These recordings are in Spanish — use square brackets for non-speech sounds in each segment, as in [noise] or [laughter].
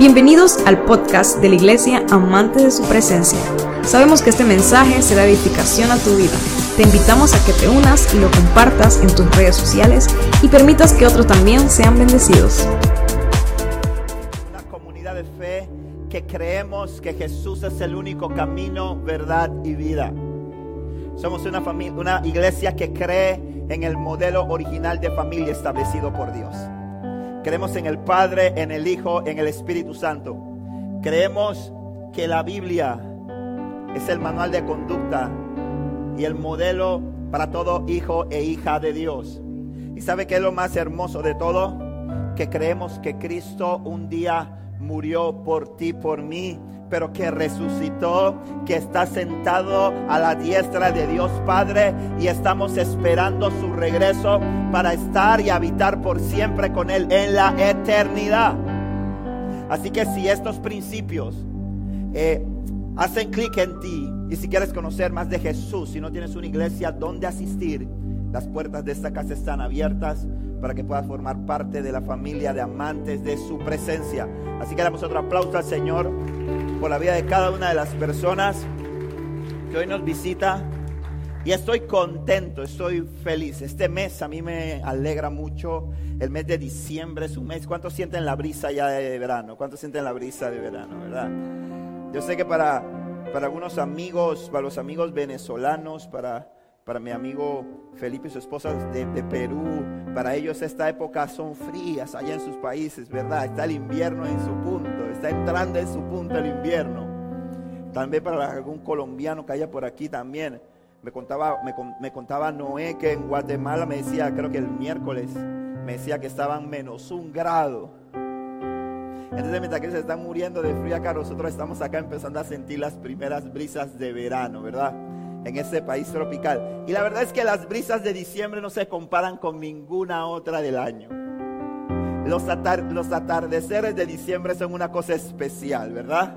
Bienvenidos al podcast de la Iglesia Amante de su Presencia. Sabemos que este mensaje será edificación a tu vida. Te invitamos a que te unas y lo compartas en tus redes sociales y permitas que otros también sean bendecidos. Una comunidad de fe que creemos que Jesús es el único camino, verdad y vida. Somos una, familia, una iglesia que cree en el modelo original de familia establecido por Dios. Creemos en el Padre, en el Hijo, en el Espíritu Santo. Creemos que la Biblia es el manual de conducta y el modelo para todo hijo e hija de Dios. ¿Y sabe qué es lo más hermoso de todo? Que creemos que Cristo un día murió por ti, por mí, pero que resucitó, que está sentado a la diestra de Dios Padre y estamos esperando su regreso para estar y habitar por siempre con Él en la eternidad. Así que si estos principios eh, hacen clic en ti y si quieres conocer más de Jesús, si no tienes una iglesia donde asistir, las puertas de esta casa están abiertas para que puedas formar parte de la familia de amantes de su presencia. Así que damos otro aplauso al Señor por la vida de cada una de las personas que hoy nos visita. Y estoy contento, estoy feliz. Este mes a mí me alegra mucho. El mes de diciembre es un mes. ¿Cuántos sienten la brisa ya de verano? ¿Cuántos sienten la brisa de verano, verdad? Yo sé que para, para algunos amigos, para los amigos venezolanos, para para mi amigo Felipe y su esposa de, Perú, para ellos esta época son frías allá en sus países, ¿verdad? Está el invierno en su punto, está entrando en su punto el invierno. También para algún colombiano que haya por aquí también. Me contaba, me, contaba Noé que en Guatemala me decía, creo que el miércoles, me decía que estaban menos un grado. Entonces mientras que se están muriendo de frío acá, nosotros estamos acá empezando a sentir las primeras brisas de verano, ¿verdad? en ese país tropical. Y la verdad es que las brisas de diciembre no se comparan con ninguna otra del año. Los, atardeceres de diciembre son una cosa especial, ¿verdad?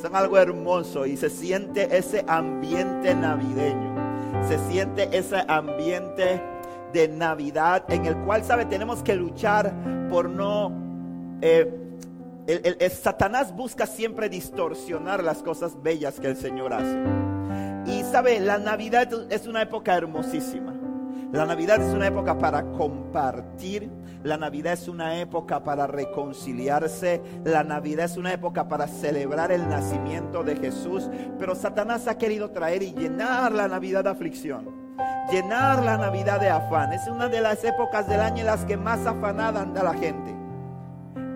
Son algo hermoso y se siente ese ambiente navideño. Se siente ese ambiente de Navidad en el cual, ¿sabe? Tenemos que luchar por no... Eh, Satanás busca siempre distorsionar las cosas bellas que el Señor hace. Y sabe, la Navidad es una época hermosísima. La Navidad es una época para compartir. La Navidad es una época para reconciliarse. La Navidad es una época para celebrar el nacimiento de Jesús. Pero Satanás ha querido traer y llenar la Navidad de aflicción. Llenar la Navidad de afán. Es una de las épocas del año en las que más afanada anda la gente.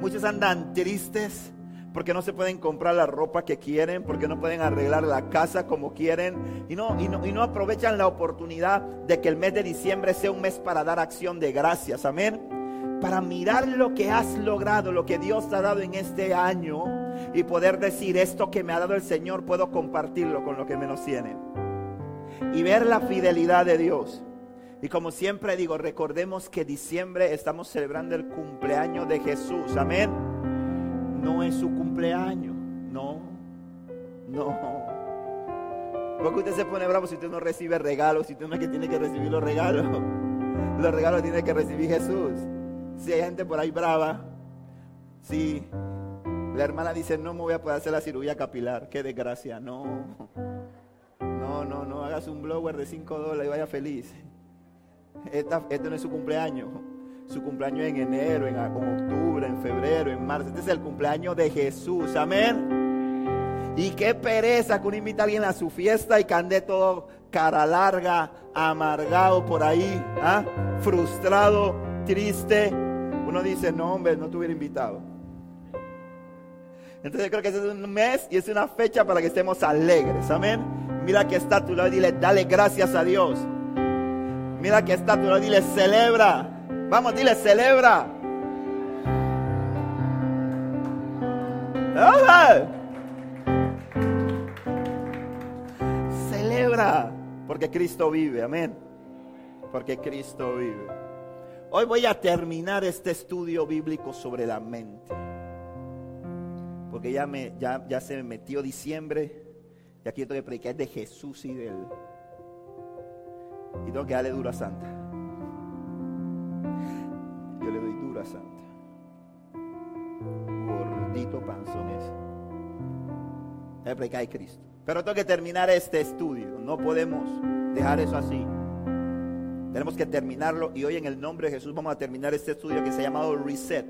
Muchos andan tristes porque no se pueden comprar la ropa que quieren, porque no pueden arreglar la casa como quieren y no, y no, y no aprovechan la oportunidad de que el mes de diciembre sea un mes para dar acción de gracias, amén. Para mirar lo que has logrado, lo que Dios te ha dado en este año y poder decir esto que me ha dado el Señor, puedo compartirlo con lo que menos tienen. Y ver la fidelidad de Dios. Y como siempre digo, recordemos que diciembre estamos celebrando el cumpleaños de Jesús. Amén no es su cumpleaños. No, no. Porque usted se pone bravo si usted no recibe regalos, si usted no es que tiene que recibir los regalos. [laughs] Los regalos tiene que recibir Jesús. Si hay gente por ahí brava, si la hermana dice, no me voy a poder hacer la cirugía capilar, qué desgracia, no. No, no, no, hagas un blower de 5 dólares y vaya feliz. este no es su cumpleaños su cumpleaños en enero, en, octubre, en febrero, en marzo. Este es el cumpleaños de Jesús. Amén. Y qué pereza que uno invita a alguien a su fiesta y que ande todo cara larga, amargado por ahí, ¿ah? frustrado, triste. Uno dice, no, hombre, no te hubiera invitado. Entonces yo creo que ese es un mes y es una fecha para que estemos alegres. Amén. Mira que está tu lado y dile, dale gracias a Dios. Mira que está tu lado y dile, celebra. Vamos, dile, celebra. Celebra, porque Cristo vive, amén. Porque Cristo vive. Hoy voy a terminar este estudio bíblico sobre la mente. Porque ya, me, ya, ya se me metió diciembre y aquí tengo que predicar de Jesús y de él. Y tengo que darle dura santa. Yo le doy dura santa. Por Gordito panzón porque hay Cristo. Pero tengo que terminar este estudio. No podemos dejar eso así. Tenemos que terminarlo y hoy en el nombre de Jesús vamos a terminar este estudio que se ha llamado Reset.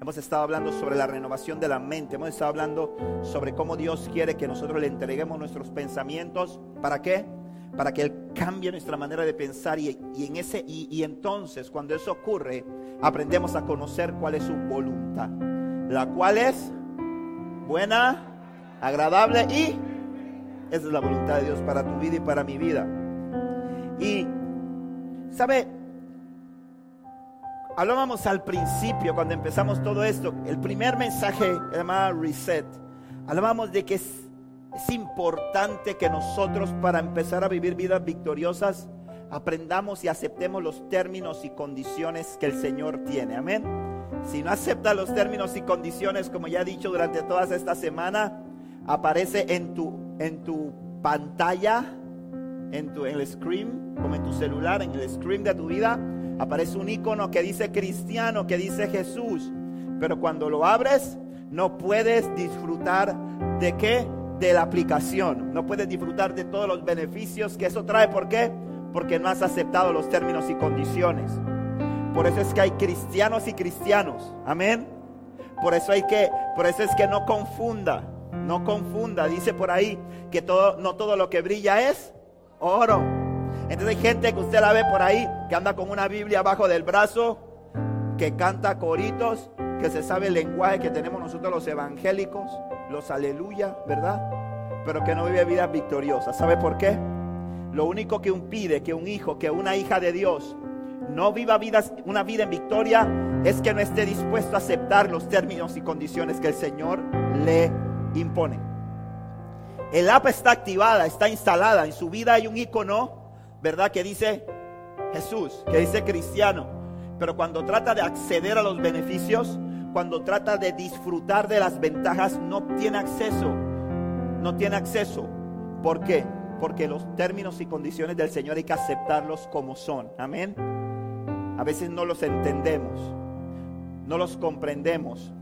Hemos estado hablando sobre la renovación de la mente. Hemos estado hablando sobre cómo Dios quiere que nosotros le entreguemos nuestros pensamientos. ¿Para qué? Para que Él cambie nuestra manera de pensar y, en ese, y entonces cuando eso ocurre, aprendemos a conocer cuál es su voluntad. La cual es buena, agradable y esa es la voluntad de Dios para tu vida y para mi vida. Y ¿Sabe? Hablábamos al principio, cuando empezamos todo esto, el primer mensaje llamaba Reset. Hablábamos de que es, importante que nosotros para empezar a vivir vidas victoriosas aprendamos y aceptemos los términos y condiciones que el Señor tiene. Amén. Si no acepta los términos y condiciones, como ya he dicho durante toda esta semana, aparece en tu, en tu pantalla en, tu, el screen, como en tu celular, en el screen de tu vida, aparece un icono que dice cristiano, que dice Jesús. Pero cuando lo abres, no puedes disfrutar de qué? De la aplicación. No puedes disfrutar de todos los beneficios que eso trae. ¿Por qué? Porque no has aceptado los términos y condiciones. Por eso es que hay cristianos y cristianos. Amén. Por eso hay que, por eso es que no confunda, no confunda. Dice por ahí que todo, no todo lo que brilla es oro. Entonces hay gente que usted la ve por ahí, que anda con una Biblia abajo del brazo, que canta coritos, que se sabe el lenguaje que tenemos nosotros los evangélicos, los aleluya, ¿verdad? Pero que no vive vidas victoriosas. ¿Sabe por qué? Lo único que impide que un hijo, que una hija de Dios no viva una vida en victoria es que no esté dispuesto a aceptar los términos y condiciones que el Señor le impone. El app está activada, está instalada. En su vida hay un icono, ¿verdad? Que dice Jesús, que dice cristiano. Pero cuando trata de acceder a los beneficios, cuando trata de disfrutar de las ventajas, no tiene acceso. No tiene acceso. ¿Por qué? Porque los términos y condiciones del Señor hay que aceptarlos como son. Amén. A veces no los entendemos, no los comprendemos,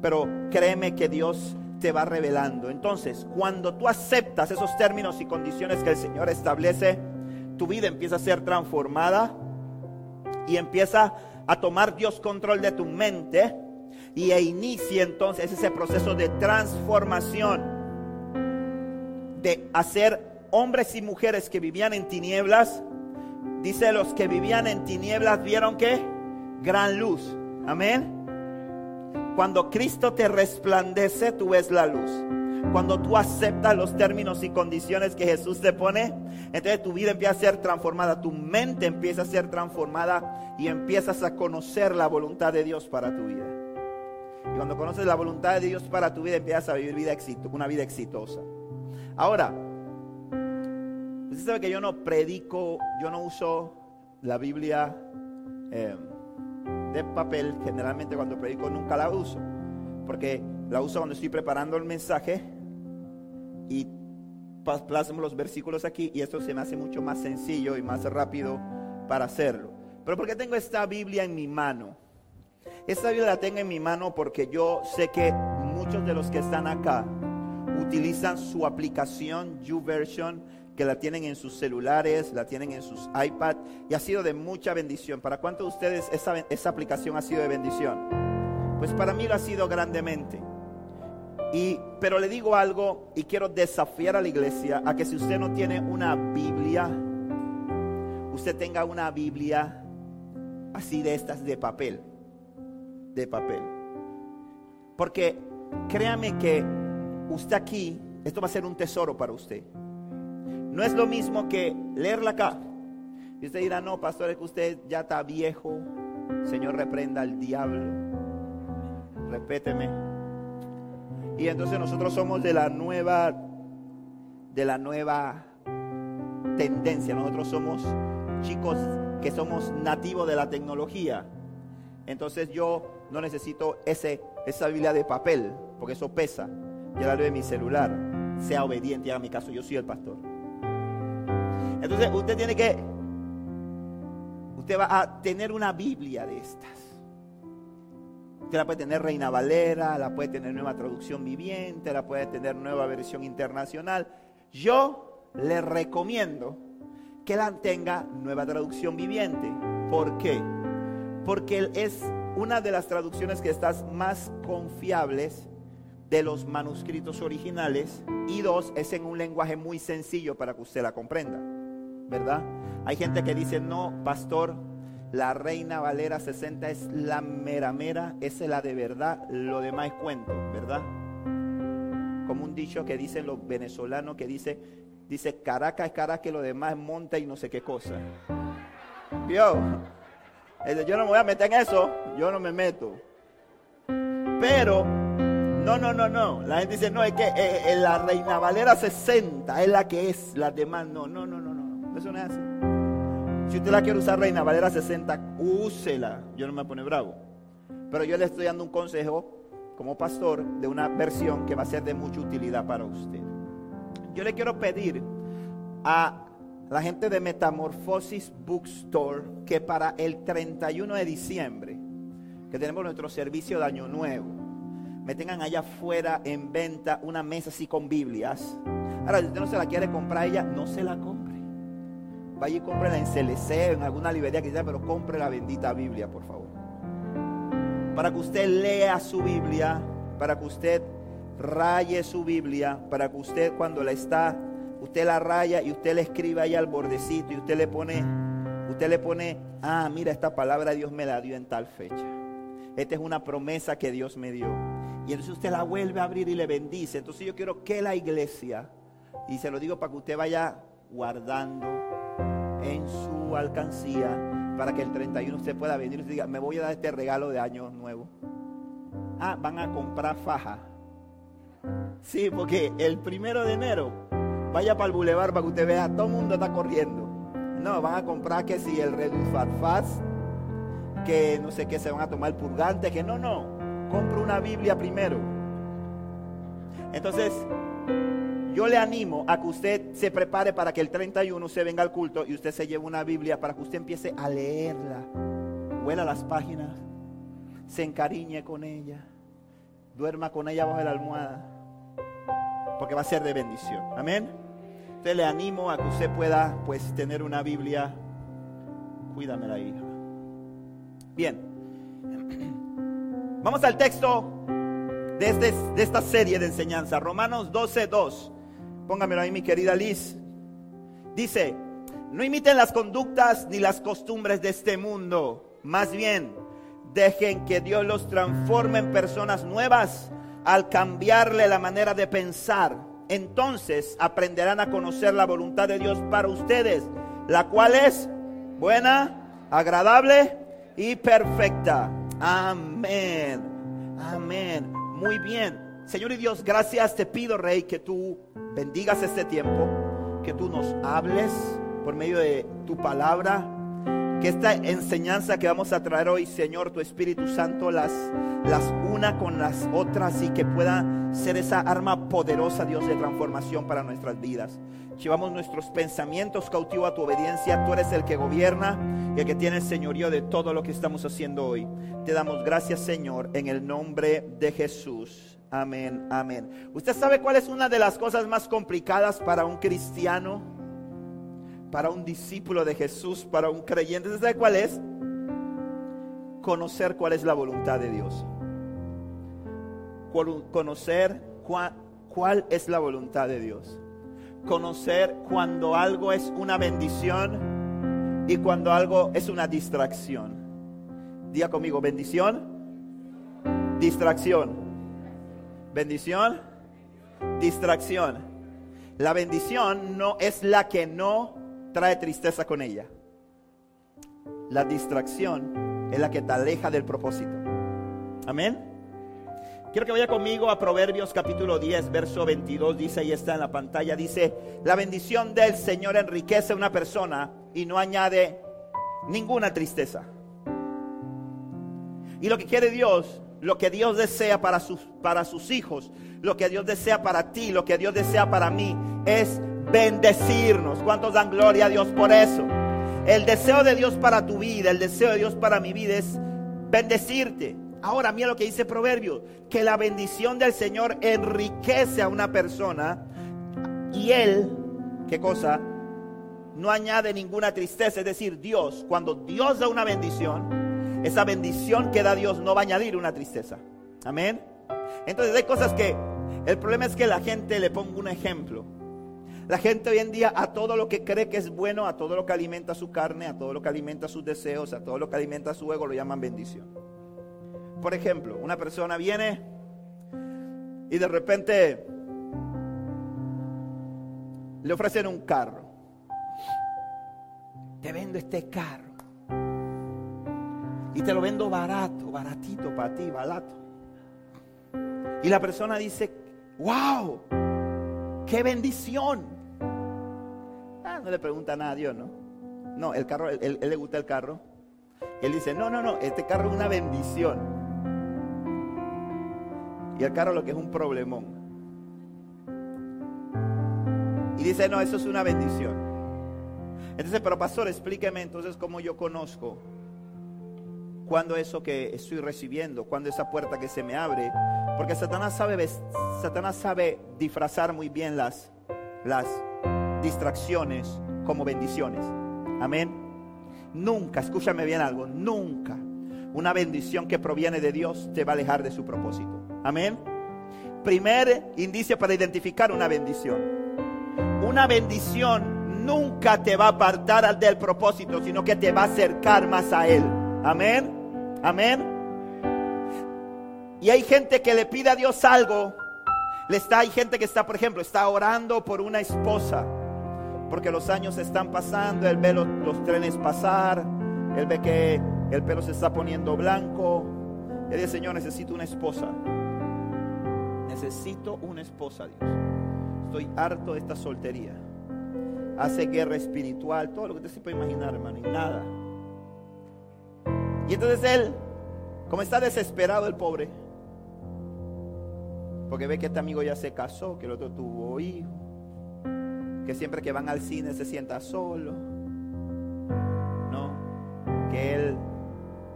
pero créeme que Dios te va revelando. Entonces, cuando tú aceptas esos términos y condiciones que el Señor establece, tu vida empieza a ser transformada y empieza a tomar Dios control de tu mente y e inicia entonces ese proceso de transformación, de hacer hombres y mujeres que vivían en tinieblas. Dice los que vivían en tinieblas vieron que gran luz. Amén. Cuando Cristo te resplandece, tú ves la luz. Cuando tú aceptas los términos y condiciones que Jesús te pone, entonces tu vida empieza a ser transformada, tu mente empieza a ser transformada y empiezas a conocer la voluntad de Dios para tu vida. Y cuando conoces la voluntad de Dios para tu vida, empiezas a vivir vida una vida exitosa. Ahora, usted sabe que yo no predico, yo no uso la Biblia. Eh, de papel, generalmente cuando predico nunca la uso, porque la uso cuando estoy preparando el mensaje y plasmo los versículos aquí y esto se me hace mucho más sencillo y más rápido para hacerlo. Pero porque tengo esta Biblia en mi mano? Esta Biblia la tengo en mi mano porque yo sé que muchos de los que están acá utilizan su aplicación YouVersion que la tienen en sus celulares, la tienen en sus iPad y ha sido de mucha bendición. ¿Para cuántos de ustedes esa, esa aplicación ha sido de bendición? Pues para mí lo ha sido grandemente. Y, pero le digo algo y quiero desafiar a la iglesia a que si usted no tiene una Biblia, usted tenga una Biblia así de estas de papel, de papel. Porque créame que usted aquí, esto va a ser un tesoro para usted. No es lo mismo que leerla acá. Y usted dirá, no, pastor, es que usted ya está viejo. Señor, reprenda al diablo. Repéteme. Y entonces nosotros somos de la nueva, de la nueva tendencia. Nosotros somos chicos que somos nativos de la tecnología. Entonces yo no necesito ese, esa Biblia de papel, porque eso pesa. Ya la leo en mi celular. Sea obediente, haga mi caso, yo soy el pastor. Entonces usted tiene que, usted va a tener una Biblia de estas. Usted la puede tener Reina Valera, la puede tener nueva traducción viviente, la puede tener nueva versión internacional. Yo le recomiendo que la tenga nueva traducción viviente. ¿Por qué? Porque es una de las traducciones que están más confiables de los manuscritos originales y dos, es en un lenguaje muy sencillo para que usted la comprenda, ¿verdad? Hay gente que dice, no, pastor, la Reina Valera 60 es la mera mera, esa es la de verdad, lo demás es cuento, ¿verdad? Como un dicho que dicen los venezolanos que dice, dice Caracas es Caracas y lo demás es monta y no sé qué cosa. ¿Vio? Yo no me voy a meter en eso, yo no me meto. Pero, no, no, no, no. La gente dice, no, es que eh, eh, la Reina Valera 60 es la que es, la demás no, no, no, no. Eso no es así. Si usted la quiere usar Reina Valera 60, úsela. Yo no me pone bravo. Pero yo le estoy dando un consejo como pastor de una versión que va a ser de mucha utilidad para usted. Yo le quiero pedir a la gente de Metamorphosis Bookstore que para el 31 de diciembre, que tenemos nuestro servicio de Año Nuevo, me tengan allá afuera en venta una mesa así con Biblias. Ahora, si usted no se la quiere comprar ella, no se la compre. Vaya y cómprela en CLC, en alguna librería que sea, pero compre la bendita Biblia, por favor. Para que usted lea su Biblia, para que usted raye su Biblia, para que usted cuando la está usted la raya y usted le escribe ahí al bordecito y usted le pone, usted le pone, ah, mira, esta palabra Dios me la dio en tal fecha. Esta es una promesa que Dios me dio. Y entonces usted la vuelve a abrir y le bendice. Entonces yo quiero que la iglesia, y se lo digo para que usted vaya guardando en su alcancía, para que el 31 usted pueda venir y diga, me voy a dar este regalo de año nuevo. Ah, van a comprar faja. Sí, porque el primero de enero Vaya para el bulevar para que usted vea, todo el mundo está corriendo. No, van a comprar que si el Fast, que no sé qué, se van a tomar purgante, que no, no. Compre una Biblia primero. Entonces, yo le animo a que usted se prepare para que el 31 se venga al culto y usted se lleve una Biblia para que usted empiece a leerla. Huela las páginas, se encariñe con ella, duerma con ella bajo la almohada porque va a ser de bendición. Amén. Entonces le animo a que usted pueda pues tener una Biblia. Cuídame la hija. Bien. Vamos al texto de, este, esta serie de enseñanza. Romanos 12, 2. Póngamelo ahí mi querida Liz. Dice, no imiten las conductas ni las costumbres de este mundo. Más bien, dejen que Dios los transforme en personas nuevas al cambiarle la manera de pensar, entonces aprenderán a conocer la voluntad de Dios para ustedes, la cual es buena, agradable y perfecta. Amén. Amén. Muy bien. Señor y Dios, gracias te pido, Rey, que tú bendigas este tiempo, que tú nos hables por medio de tu palabra que esta enseñanza que vamos a traer hoy, Señor, tu Espíritu Santo las, las una con las otras y que pueda ser esa arma poderosa, Dios, de transformación para nuestras vidas. Llevamos nuestros pensamientos cautivo a tu obediencia. Tú eres el que gobierna y el que tiene el señorío de todo lo que estamos haciendo hoy. Te damos gracias, Señor, en el nombre de Jesús. Amén, amén. ¿Usted sabe cuál es una de las cosas más complicadas para un cristiano? para un discípulo de Jesús, para un creyente. ¿Sabe cuál es? Conocer cuál es la voluntad de Dios. Conocer cuál, es la voluntad de Dios. Conocer cuando algo es una bendición y cuando algo es una distracción. Diga conmigo, bendición, distracción. Bendición, distracción. La bendición no es la que no trae tristeza con ella. La distracción es la que te aleja del propósito. Amén. Quiero que vaya conmigo a Proverbios capítulo 10, verso 22. Dice, ahí está en la pantalla, dice, la bendición del Señor enriquece a una persona y no añade ninguna tristeza. Y lo que quiere Dios, lo que Dios desea para sus, para sus hijos, lo que Dios desea para ti, lo que Dios desea para mí, es bendecirnos. ¿Cuántos dan gloria a Dios por eso? El deseo de Dios para tu vida, el deseo de Dios para mi vida es bendecirte. Ahora mira lo que dice Proverbio, que la bendición del Señor enriquece a una persona y él, ¿qué cosa? No añade ninguna tristeza, es decir, Dios, cuando Dios da una bendición, esa bendición que da Dios no va a añadir una tristeza. Amén. Entonces hay cosas que el problema es que la gente le pongo un ejemplo. La gente hoy en día a todo lo que cree que es bueno, a todo lo que alimenta su carne, a todo lo que alimenta sus deseos, a todo lo que alimenta su ego, lo llaman bendición. Por ejemplo, una persona viene y de repente le ofrecen un carro. Te vendo este carro. Y te lo vendo barato, baratito para ti, barato. Y la persona dice, wow, qué bendición no le pregunta nada a Dios, ¿no? No, el carro, él, le gusta el carro. Él dice, no, no, no, este carro es una bendición. Y el carro lo que es un problemón. Y dice, no, eso es una bendición. Entonces, pero pastor, explíqueme entonces cómo yo conozco cuando eso que estoy recibiendo, cuando esa puerta que se me abre, porque Satanás sabe, Satanás sabe disfrazar muy bien las, las distracciones como bendiciones. Amén. Nunca, escúchame bien algo, nunca una bendición que proviene de Dios te va a alejar de su propósito. Amén. Primer indicio para identificar una bendición. Una bendición nunca te va a apartar del propósito, sino que te va a acercar más a Él. Amén. Amén. Y hay gente que le pide a Dios algo. Le está, hay gente que está, por ejemplo, está orando por una esposa porque los años están pasando, él ve los, trenes pasar, él ve que el pelo se está poniendo blanco. Él dice, Señor, necesito una esposa. Necesito una esposa, Dios. Estoy harto de esta soltería. Hace guerra espiritual, todo lo que usted se puede imaginar, hermano, y nada. Y entonces él, como está desesperado el pobre, porque ve que este amigo ya se casó, que el otro tuvo hijos que siempre que van al cine se sienta solo, ¿no? Que él,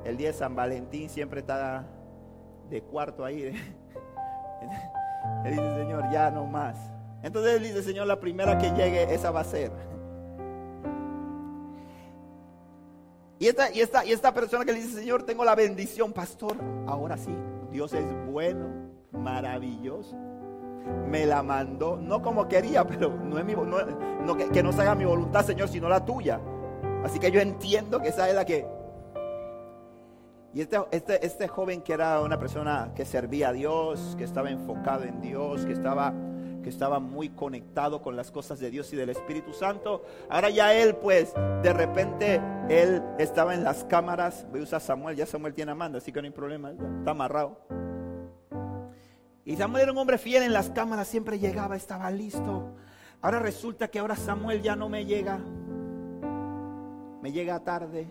el día de San Valentín siempre está de cuarto ahí. [laughs] Él dice, Señor, ya no más. Entonces él dice, Señor, la primera que llegue, esa va a ser. Y esta, y esta, y esta persona que le dice, Señor, tengo la bendición, pastor, ahora sí, Dios es bueno, maravilloso me la mandó, no como quería, [laughs] pero no es mi, no, que, no se haga mi voluntad, Señor, sino la tuya. Así que yo entiendo que esa es la que... Y este, este, este joven que era una persona que servía a Dios, que estaba enfocado en Dios, que estaba, que estaba muy conectado con las cosas de Dios y del Espíritu Santo, ahora ya él pues de repente él estaba en las cámaras, voy a usar Samuel, ya Samuel tiene Amanda, así que no hay problema, está amarrado. Y Samuel era un hombre fiel en las cámaras, siempre llegaba, estaba listo. Ahora resulta que ahora Samuel ya no me llega. Me llega tarde.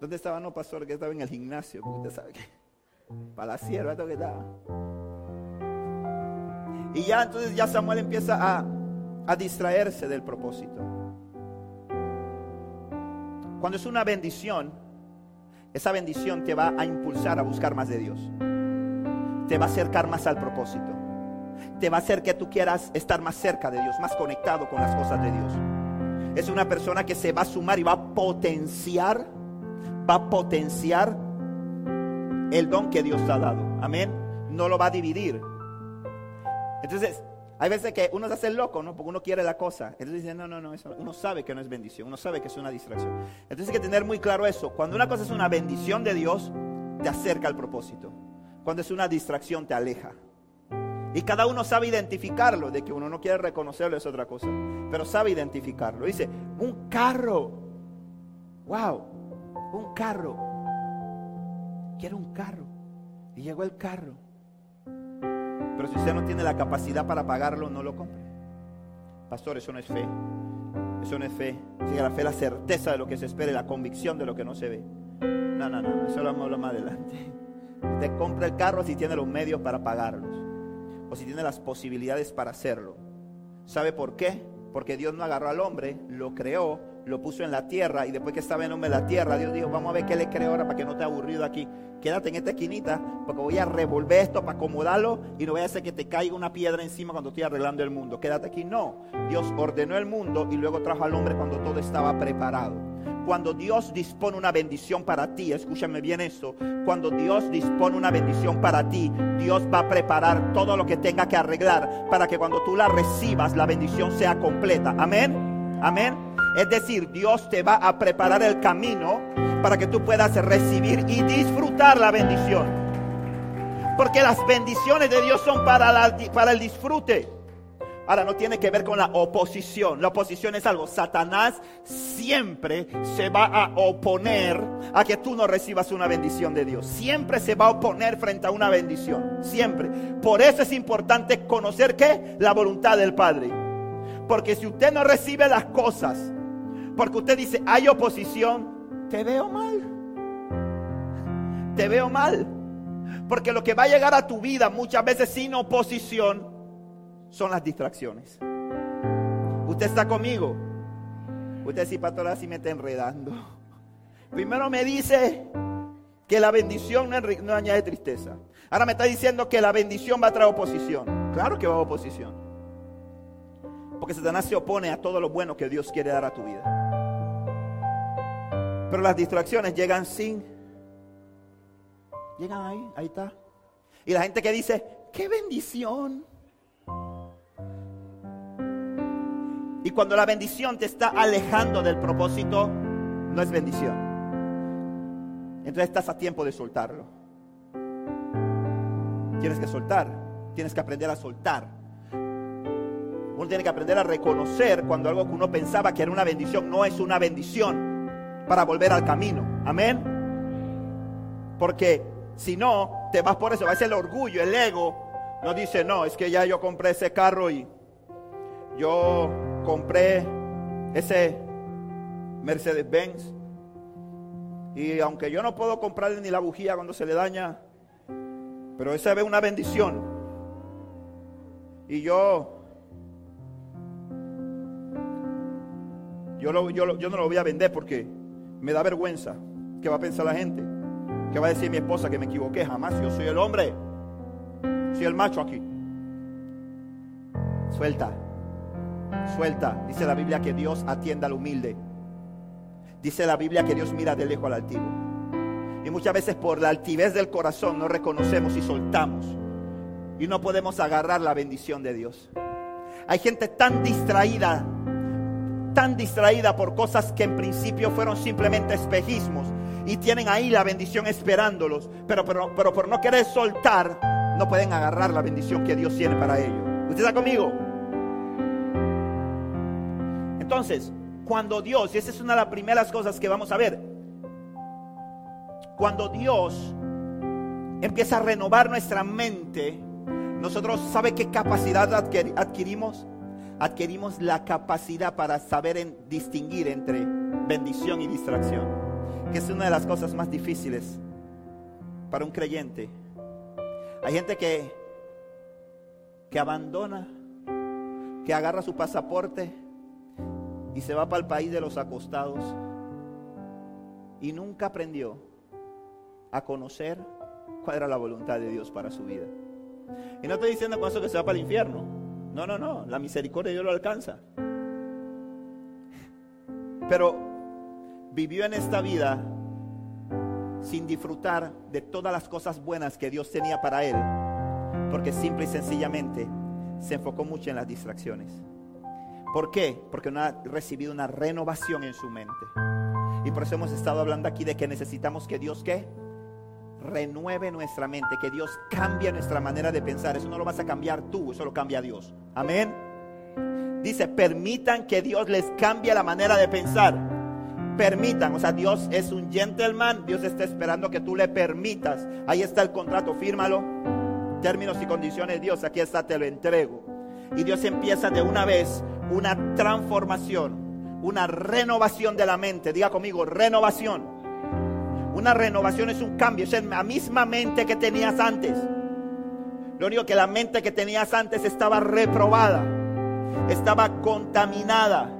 ¿Dónde estaba? No, pastor, que estaba en el gimnasio. Usted sabe que. Para la sierva, que estaba. Y ya entonces ya Samuel empieza a, a distraerse del propósito. Cuando es una bendición, esa bendición te va a impulsar a buscar más de Dios te va a acercar más al propósito. Te va a hacer que tú quieras estar más cerca de Dios, más conectado con las cosas de Dios. Es una persona que se va a sumar y va a potenciar, va a potenciar el don que Dios te ha dado. Amén. No lo va a dividir. Entonces, hay veces que uno se hace loco, ¿no? Porque uno quiere la cosa. Entonces dice, no, no, no, uno sabe que no es bendición, uno sabe que es una distracción. Entonces hay que tener muy claro eso. Cuando una cosa es una bendición de Dios, te acerca al propósito. Cuando es una distracción te aleja. Y cada uno sabe identificarlo, de que uno no quiere reconocerlo es otra cosa, pero sabe identificarlo. Dice, un carro, wow, un carro, quiero un carro. Y llegó el carro. Pero si usted no tiene la capacidad para pagarlo, no lo compre. Pastor, eso no es fe. Eso no es fe. Si la fe la certeza de lo que se espera, la convicción de lo que no se ve. No, no, no, eso lo vamos a hablar más adelante. Usted compra el carro si tiene los medios para pagarlos o si tiene las posibilidades para hacerlo. ¿Sabe por qué? Porque Dios no agarró al hombre, lo creó lo puso en la tierra y después que estaba en nombre de la tierra, Dios dijo, vamos a ver qué le creo ahora para que no te aburrido aquí. Quédate en esta esquinita porque voy a revolver esto para acomodarlo y no voy a hacer que te caiga una piedra encima cuando estoy arreglando el mundo. Quédate aquí. No, Dios ordenó el mundo y luego trajo al hombre cuando todo estaba preparado. Cuando Dios dispone una bendición para ti, escúchame bien esto, cuando Dios dispone una bendición para ti, Dios va a preparar todo lo que tenga que arreglar para que cuando tú la recibas, la bendición sea completa. Amén. Amén. Es decir, Dios te va a preparar el camino para que tú puedas recibir y disfrutar la bendición. Porque las bendiciones de Dios son para, el disfrute. Ahora no tiene que ver con la oposición. La oposición es algo. Satanás siempre se va a oponer a que tú no recibas una bendición de Dios. Siempre se va a oponer frente a una bendición. Siempre. Por eso es importante conocer que la voluntad del Padre. Porque si usted no recibe las cosas, porque usted dice hay oposición, te veo mal. Te veo mal. Porque lo que va a llegar a tu vida muchas veces sin oposición son las distracciones. Usted está conmigo. Usted sí, pastor, así me está enredando. Primero me dice que la bendición no, añade tristeza. Ahora me está diciendo que la bendición va a traer oposición. Claro que va a oposición. Porque Satanás se opone a todo lo bueno que Dios quiere dar a tu vida. Pero las distracciones llegan sin. Llegan ahí, ahí está. Y la gente que dice, qué bendición. Y cuando la bendición te está alejando del propósito, no es bendición. Entonces estás a tiempo de soltarlo. Tienes que soltar, tienes que aprender a soltar. Uno tiene que aprender a reconocer cuando algo que uno pensaba que era una bendición no es una bendición para volver al camino. Amén. Porque si no, te vas por eso, ser el orgullo, el ego. No dice, no, es que ya yo compré ese carro y yo compré ese Mercedes-Benz. Y aunque yo no puedo comprarle ni la bujía cuando se le daña, pero esa ve una bendición. Y yo, yo, no lo voy a vender porque me da vergüenza. ¿Qué va a pensar la gente? ¿Qué va a decir mi esposa que me equivoqué? Jamás yo soy el hombre. Soy el macho aquí. Suelta. Suelta. Dice la Biblia que Dios atienda al humilde. Dice la Biblia que Dios mira de lejos al altivo. Y muchas veces por la altivez del corazón no reconocemos y soltamos. Y no podemos agarrar la bendición de Dios. Hay gente tan distraída, tan distraída por cosas que en principio fueron simplemente espejismos. Y tienen ahí la bendición esperándolos. Pero, pero, pero por no querer soltar, no pueden agarrar la bendición que Dios tiene para ellos. ¿Usted está conmigo? Entonces, cuando Dios, y esa es una de las primeras cosas que vamos a ver, cuando Dios empieza a renovar nuestra mente, nosotros, ¿sabe qué capacidad adquirimos? Adquirimos la capacidad para saber distinguir entre bendición y distracción, que es una de las cosas más difíciles para un creyente. Hay gente que, que abandona, que agarra su pasaporte y se va para el país de los acostados y nunca aprendió a conocer cuál era la voluntad de Dios para su vida. Y no estoy diciendo con eso que se va para el infierno. No, no, no. La misericordia de Dios lo alcanza. Pero vivió en esta vida sin disfrutar de todas las cosas buenas que Dios tenía para él. Porque simple y sencillamente se enfocó mucho en las distracciones. ¿Por qué? Porque no ha recibido una renovación en su mente. Y por eso hemos estado hablando aquí de que necesitamos que Dios ¿qué? Renueve nuestra mente, que Dios cambie nuestra manera de pensar. Eso no lo vas a cambiar tú, eso lo cambia Dios. Amén. Dice, permitan que Dios les cambie la manera de pensar. Permitan, o sea, Dios es un gentleman, Dios está esperando que tú le permitas. Ahí está el contrato, fírmalo. Términos y condiciones, Dios, aquí está, te lo entrego. Y Dios empieza de una vez una transformación, una renovación de la mente. Diga conmigo, renovación. Una renovación es un cambio, es la misma mente que tenías antes. Lo único que la mente que tenías antes estaba reprobada, estaba contaminada,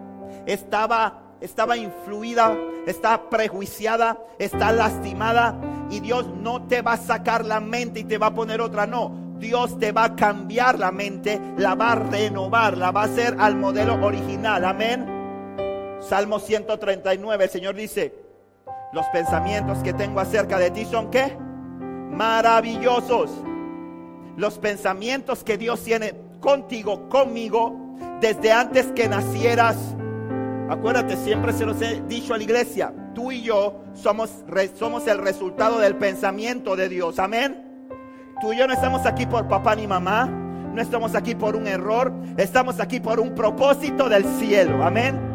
estaba estaba influida, está prejuiciada, está lastimada y Dios no te va a sacar la mente y te va a poner otra, no. Dios te va a cambiar la mente, la va a renovar, la va a hacer al modelo original. Amén. Salmo 139, el Señor dice, los pensamientos que tengo acerca de ti son qué? Maravillosos. Los pensamientos que Dios tiene contigo, conmigo, desde antes que nacieras. Acuérdate, siempre se los he dicho a la iglesia, tú y yo somos, somos el resultado del pensamiento de Dios. Amén. Tú y yo no estamos aquí por papá ni mamá, no estamos aquí por un error, estamos aquí por un propósito del cielo. Amén.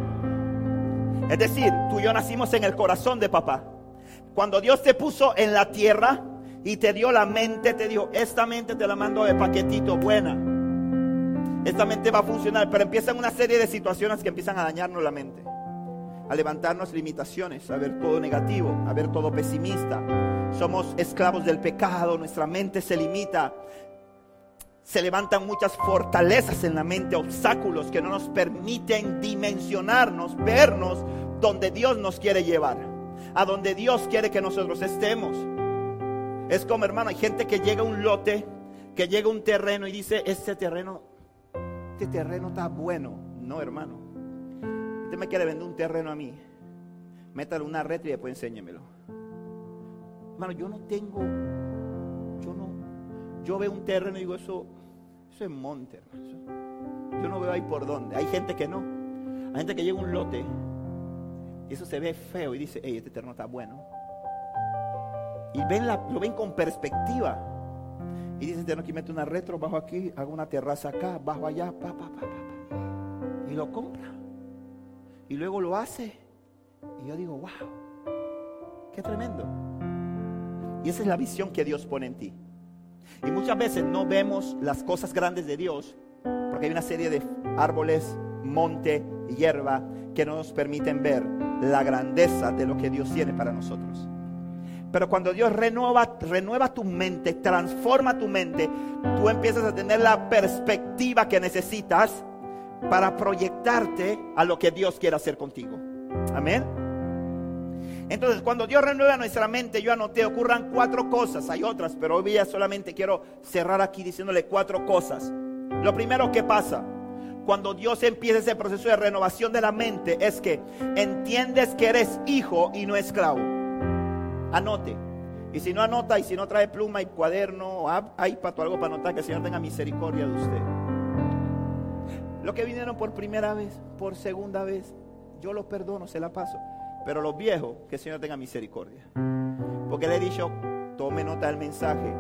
Es decir, tú y yo nacimos en el corazón de papá. Cuando Dios te puso en la tierra y te dio la mente, te dijo, esta mente te la mando de paquetito buena. Esta mente va a funcionar, pero empiezan una serie de situaciones que empiezan a dañarnos la mente, a levantarnos limitaciones, a ver todo negativo, a ver todo pesimista. Somos esclavos del pecado, nuestra mente se limita, se levantan muchas fortalezas en la mente, obstáculos que no nos permiten dimensionarnos, vernos donde Dios nos quiere llevar, a donde Dios quiere que nosotros estemos. Es como hermano, hay gente que llega a un lote, que llega a un terreno y dice, este terreno, este terreno está bueno. No, hermano. Usted me quiere vender un terreno a mí. Métale una red y después enséñemelo. Hermano, yo no tengo, yo veo un terreno y digo, eso, eso es monte, hermano. Yo no veo ahí por dónde. Hay gente que no. Hay gente que llega un lote y eso se ve feo y dice, hey, este terreno está bueno. Y ven lo ven con perspectiva. Y dice, tengo que meter una retro, bajo aquí, hago una terraza acá, bajo allá, pa, pa, pa, pa. Y lo compra. Y luego lo hace. Y yo digo, wow, qué tremendo. Y esa es la visión que Dios pone en ti. Y muchas veces no vemos las cosas grandes de Dios porque hay una serie de árboles, monte y hierba que no nos permiten ver la grandeza de lo que Dios tiene para nosotros. Pero cuando Dios renueva, renueva tu mente, transforma tu mente, tú empiezas a tener la perspectiva que necesitas para proyectarte a lo que Dios quiere hacer contigo. Amén. Entonces, cuando Dios renueva nuestra mente, yo anoté, ocurran cuatro cosas. Hay otras, pero hoy día solamente quiero cerrar aquí diciéndole cuatro cosas. Lo primero que pasa, cuando Dios empieza ese proceso de renovación de la mente, es que entiendes que eres hijo y no esclavo. Anote. Y si no anota, y si no trae pluma y cuaderno, iPad o algo para anotar, que el Señor tenga misericordia de usted. Los que vinieron por primera vez, por segunda vez, yo los perdono, se la paso. Pero los viejos, que el Señor tenga misericordia. Porque le he dicho, tome nota del mensaje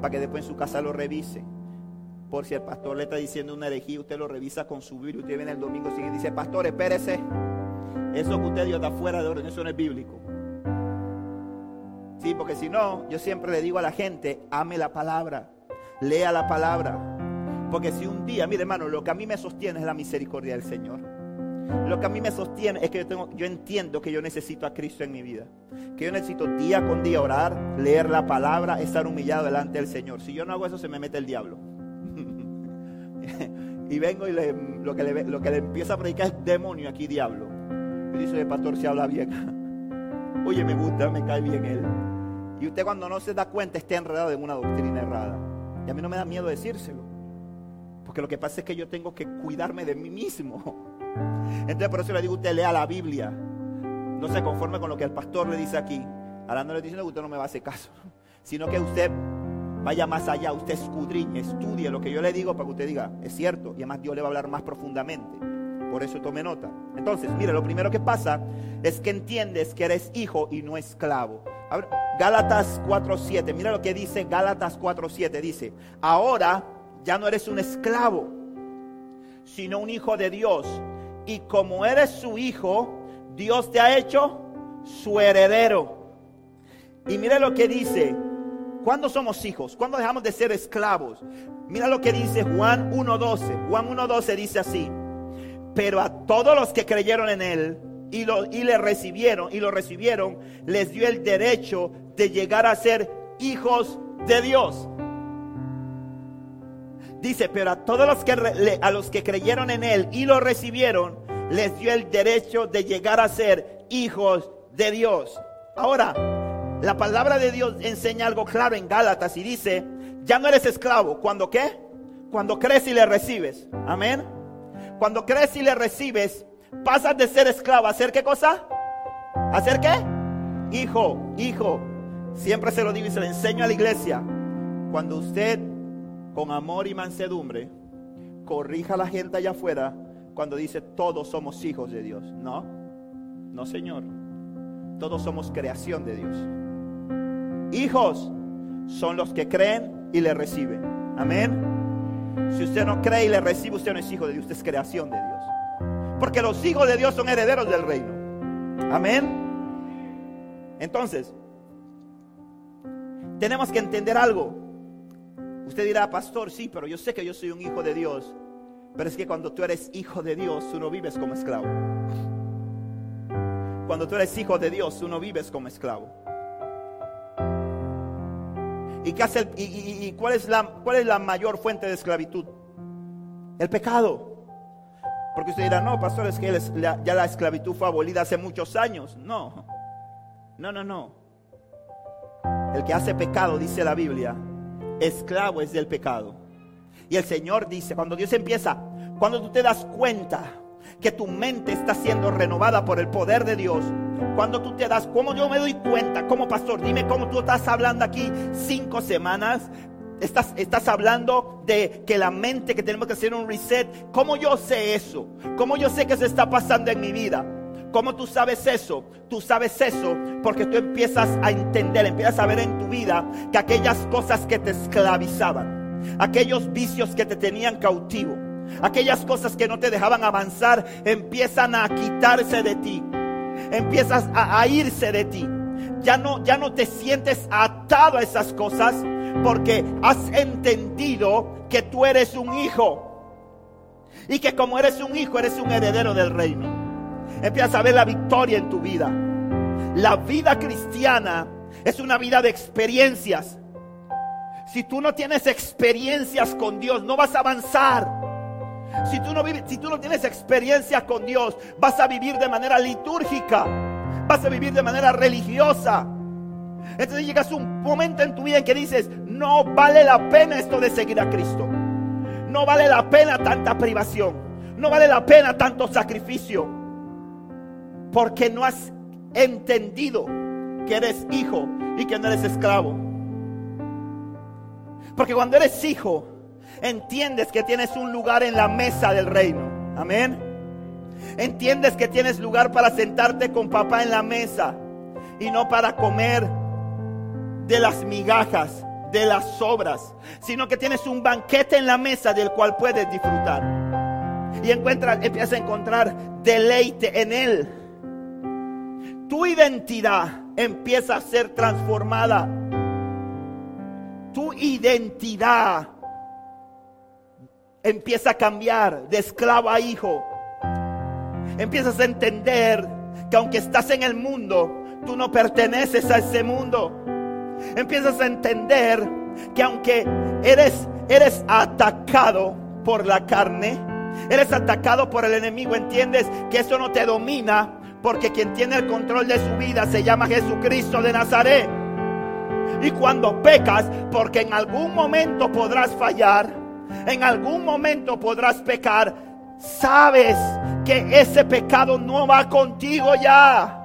para que después en su casa lo revise. Por si el pastor le está diciendo una herejía, usted lo revisa con su Biblia. Usted viene el domingo siguiente y dice, pastor, espérese. Eso que usted dio está fuera de orden, eso no es bíblico. Sí, porque si no, yo siempre le digo a la gente, ame la palabra, lea la palabra. Porque si un día, mire hermano, lo que a mí me sostiene es la misericordia del Señor. Lo que a mí me sostiene es que yo, tengo, yo entiendo que yo necesito a Cristo en mi vida. Que yo necesito día con día orar, leer la palabra, estar humillado delante del Señor. Si yo no hago eso, se me mete el diablo. [laughs] y vengo y lo, que le, lo que le empieza a predicar es demonio aquí, diablo. Y dice, el pastor se habla bien. [laughs] Oye, me gusta, me cae bien él. Y usted cuando no se da cuenta está enredado en una doctrina errada. Y a mí no me da miedo decírselo. Porque lo que pasa es que yo tengo que cuidarme de mí mismo. [laughs] Entonces por eso le digo usted, lea la Biblia. No se conforme con lo que el pastor le dice aquí. Ahora no le diciendo que usted no me va a hacer caso. [laughs] Sino que usted vaya más allá, usted escudriñe, estudie lo que yo le digo para que usted diga, es cierto. Y además Dios le va a hablar más profundamente. Por eso tome nota. Entonces, mire, lo primero que pasa es que entiendes que eres hijo y no esclavo. Gálatas 4.7, mira lo que dice Gálatas 4.7. Dice, ahora ya no eres un esclavo, sino un hijo de Dios y como eres su hijo, Dios te ha hecho su heredero. Y mira lo que dice, ¿cuándo somos hijos? ¿Cuándo dejamos de ser esclavos? Mira lo que dice Juan 1.12. Juan 1.12 dice así, pero a todos los que creyeron en él y, lo, y le recibieron y lo recibieron, les dio el derecho de llegar a ser hijos de Dios. Dice, pero a todos los que, a los que creyeron en Él y lo recibieron, les dio el derecho de llegar a ser hijos de Dios. Ahora, la palabra de Dios enseña algo claro en Gálatas y dice, ya no eres esclavo. ¿Cuando qué? Cuando crees y le recibes. Amén. Cuando crees y le recibes, pasas de ser esclavo a ser qué cosa? ¿A ser qué? Hijo, hijo. Siempre se lo digo y se lo enseño a la iglesia. Cuando usted, con amor y mansedumbre, corrija a la gente allá afuera, cuando dice todos somos hijos de Dios. No, no Señor. Todos somos creación de Dios. Hijos son los que creen y le reciben. Amén. Si usted no cree y le recibe, usted no es hijo de Dios, usted es creación de Dios. Porque los hijos de Dios son herederos del reino. Amén. Entonces, tenemos que entender algo. Usted dirá, pastor, sí, pero yo sé que yo soy un hijo de Dios. Pero es que cuando tú eres hijo de Dios, tú no vives como esclavo. Cuando tú eres hijo de Dios, tú no vives como esclavo. ¿Y, qué hace y, cuál, es la, cuál es la mayor fuente de esclavitud? El pecado. Porque usted dirá, no, pastor, es que ya la esclavitud fue abolida hace muchos años. No, no, no, no. El que hace pecado, dice la Biblia, esclavo es del pecado. Y el Señor dice, cuando Dios empieza, cuando tú te das cuenta que tu mente está siendo renovada por el poder de Dios, cuando tú te das, como yo me doy cuenta, como pastor, dime cómo tú estás hablando aquí cinco semanas, Estás, estás, hablando de que la mente, que tenemos que hacer un reset. ¿Cómo yo sé eso? ¿Cómo yo sé que se está pasando en mi vida? ¿Cómo tú sabes eso? Tú sabes eso porque tú empiezas a entender, empiezas a ver en tu vida que aquellas cosas que te esclavizaban, aquellos vicios que te tenían cautivo, aquellas cosas que no te dejaban avanzar, empiezan a quitarse de ti empiezas a, irse de ti. Ya no, ya no te sientes atado a esas cosas porque has entendido que tú eres un hijo. Y que como eres un hijo, eres un heredero del reino. Empiezas a ver la victoria en tu vida. La vida cristiana es una vida de experiencias. Si tú no tienes experiencias con Dios, no vas a avanzar. Si tú no vives, si tú no tienes experiencia con Dios, vas a vivir de manera litúrgica, vas a vivir de manera religiosa. Entonces llegas a un momento en tu vida en que dices, no vale la pena esto de seguir a Cristo. No vale la pena tanta privación. No vale la pena tanto sacrificio. Porque no has entendido que eres hijo y que no eres esclavo. Porque cuando eres hijo, entiendes que tienes un lugar en la mesa del reino. Amén. Entiendes que tienes lugar para sentarte con papá en la mesa y no para comer de las migajas, de las sobras, sino que tienes un banquete en la mesa del cual puedes disfrutar. Y encuentras, empiezas a encontrar deleite en él. Tu identidad empieza a ser transformada. Tu identidad empieza a cambiar de esclavo a hijo. Empiezas a entender que aunque estás en el mundo, tú no perteneces a ese mundo. Empiezas a entender que aunque eres eres atacado por la carne, eres atacado por el enemigo, entiendes que eso no te domina, porque quien tiene el control de su vida se llama Jesucristo de Nazaret. Y cuando pecas, porque en algún momento podrás fallar, en algún momento podrás pecar, sabes que ese pecado no va contigo ya.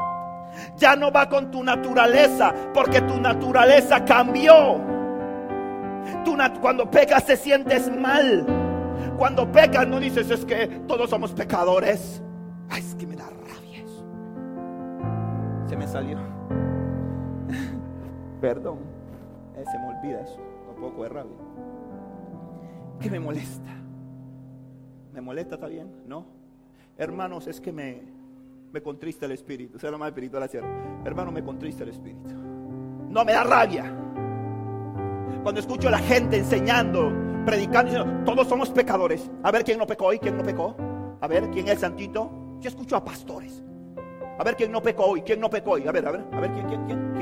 Ya no va con tu naturaleza, porque tu naturaleza cambió. Tú, cuando pecas te sientes mal. Cuando pecas no dices es que todos somos pecadores. Se me salió. [laughs] Perdón. Eh, se me olvida eso. Un poco de rabia. ¿Qué me molesta? ¿Me molesta está bien? ¿No? Hermanos, es que me, me contrista el espíritu. Sea lo más espiritual hacer. Hermano, me contrista el espíritu. No, me da rabia. Cuando escucho a la gente enseñando, predicando, diciendo, todos somos pecadores. A ver quién no pecó hoy, quién no pecó. A ver quién es santito. Yo escucho a pastores. A ver quién no pecó hoy, quién no pecó hoy. A ver, a ver, a ver quién, quién, quién,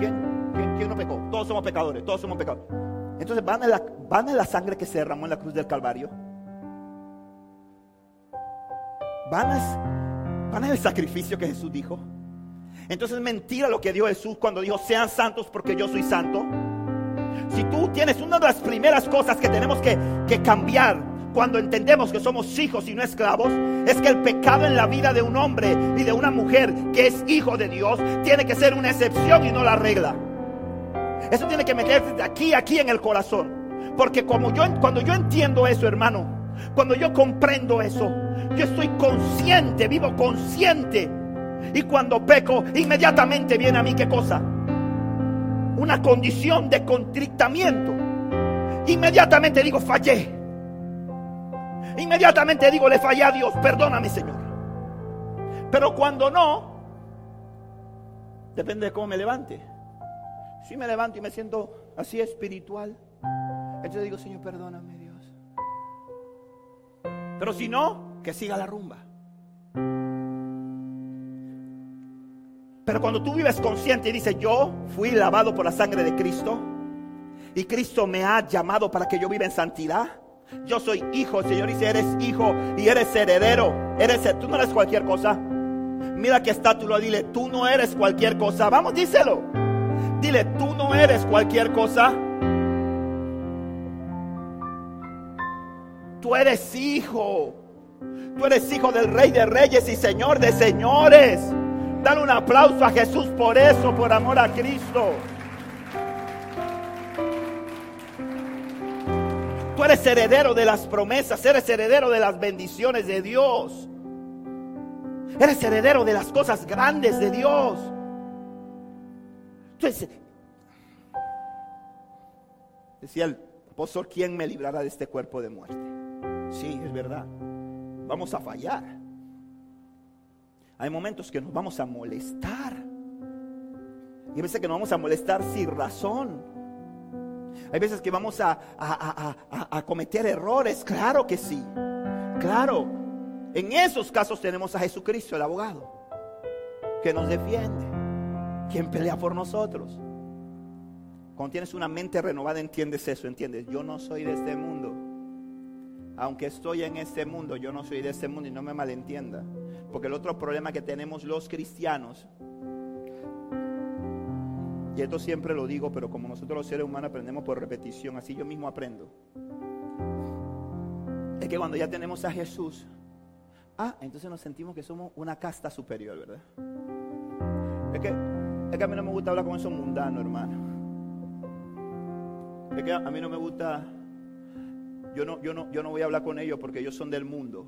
quién, quién, no pecó. Todos somos pecadores, todos somos pecadores. Entonces van a, la, van a la sangre que se derramó en la cruz del Calvario. ¿Van a, ¿Van a el sacrificio que Jesús dijo? Entonces es mentira lo que dio Jesús cuando dijo, sean santos porque yo soy santo. Si tú tienes una de las primeras cosas que tenemos que, que cambiar cuando entendemos que somos hijos y no esclavos, es que el pecado en la vida de un hombre y de una mujer que es hijo de Dios tiene que ser una excepción y no la regla. Eso tiene que meterse aquí aquí en el corazón. Porque cuando yo entiendo eso, hermano, cuando yo comprendo eso, yo estoy consciente, vivo consciente. Y cuando peco, inmediatamente viene a mí qué cosa? Una condición de contrictamiento. Inmediatamente digo, fallé. Inmediatamente digo, le fallé a Dios, perdóname Señor. Pero cuando no, depende de cómo me levante. Si me levanto y me siento así espiritual, entonces digo, Señor, perdóname Dios. Pero si no, que siga la rumba. Pero cuando tú vives consciente y dices, yo fui lavado por la sangre de Cristo y Cristo me ha llamado para que yo viva en santidad. Yo soy hijo, Señor dice, eres hijo y eres heredero. Eres, tú no eres cualquier cosa. Mira que está, tú lo dile, tú no eres cualquier cosa. Vamos, díselo. Dile, tú no eres cualquier cosa. Tú eres hijo. Tú eres hijo del rey de reyes y señor de señores. Dale un aplauso a Jesús por eso, por amor a Cristo. Tú eres heredero de las promesas, eres heredero de las bendiciones de Dios. Eres heredero de las cosas grandes de Dios. Entonces, decía el apóstol, ¿quién me librará de este cuerpo de muerte? Sí, es verdad. Vamos a fallar. Hay momentos que nos vamos a molestar. Y hay veces que nos vamos a molestar sin razón. Hay veces que vamos a, a, cometer errores. Claro que sí. Claro. En esos casos tenemos a Jesucristo, el abogado, que nos defiende, quien pelea por nosotros. Cuando tienes una mente renovada, entiendes eso, entiendes. Yo no soy de este mundo. Aunque estoy en este mundo, yo no soy de este mundo y no me malentienda. Porque el otro problema que tenemos los cristianos, y esto siempre lo digo, pero como nosotros los seres humanos aprendemos por repetición, así yo mismo aprendo. Es que cuando ya tenemos a Jesús, ah, entonces nos sentimos que somos una casta superior, ¿verdad? Es que, a mí no me gusta hablar con esos mundanos, hermano. Es que a mí no me gusta, yo no, yo no, yo no voy a hablar con ellos porque ellos son del mundo.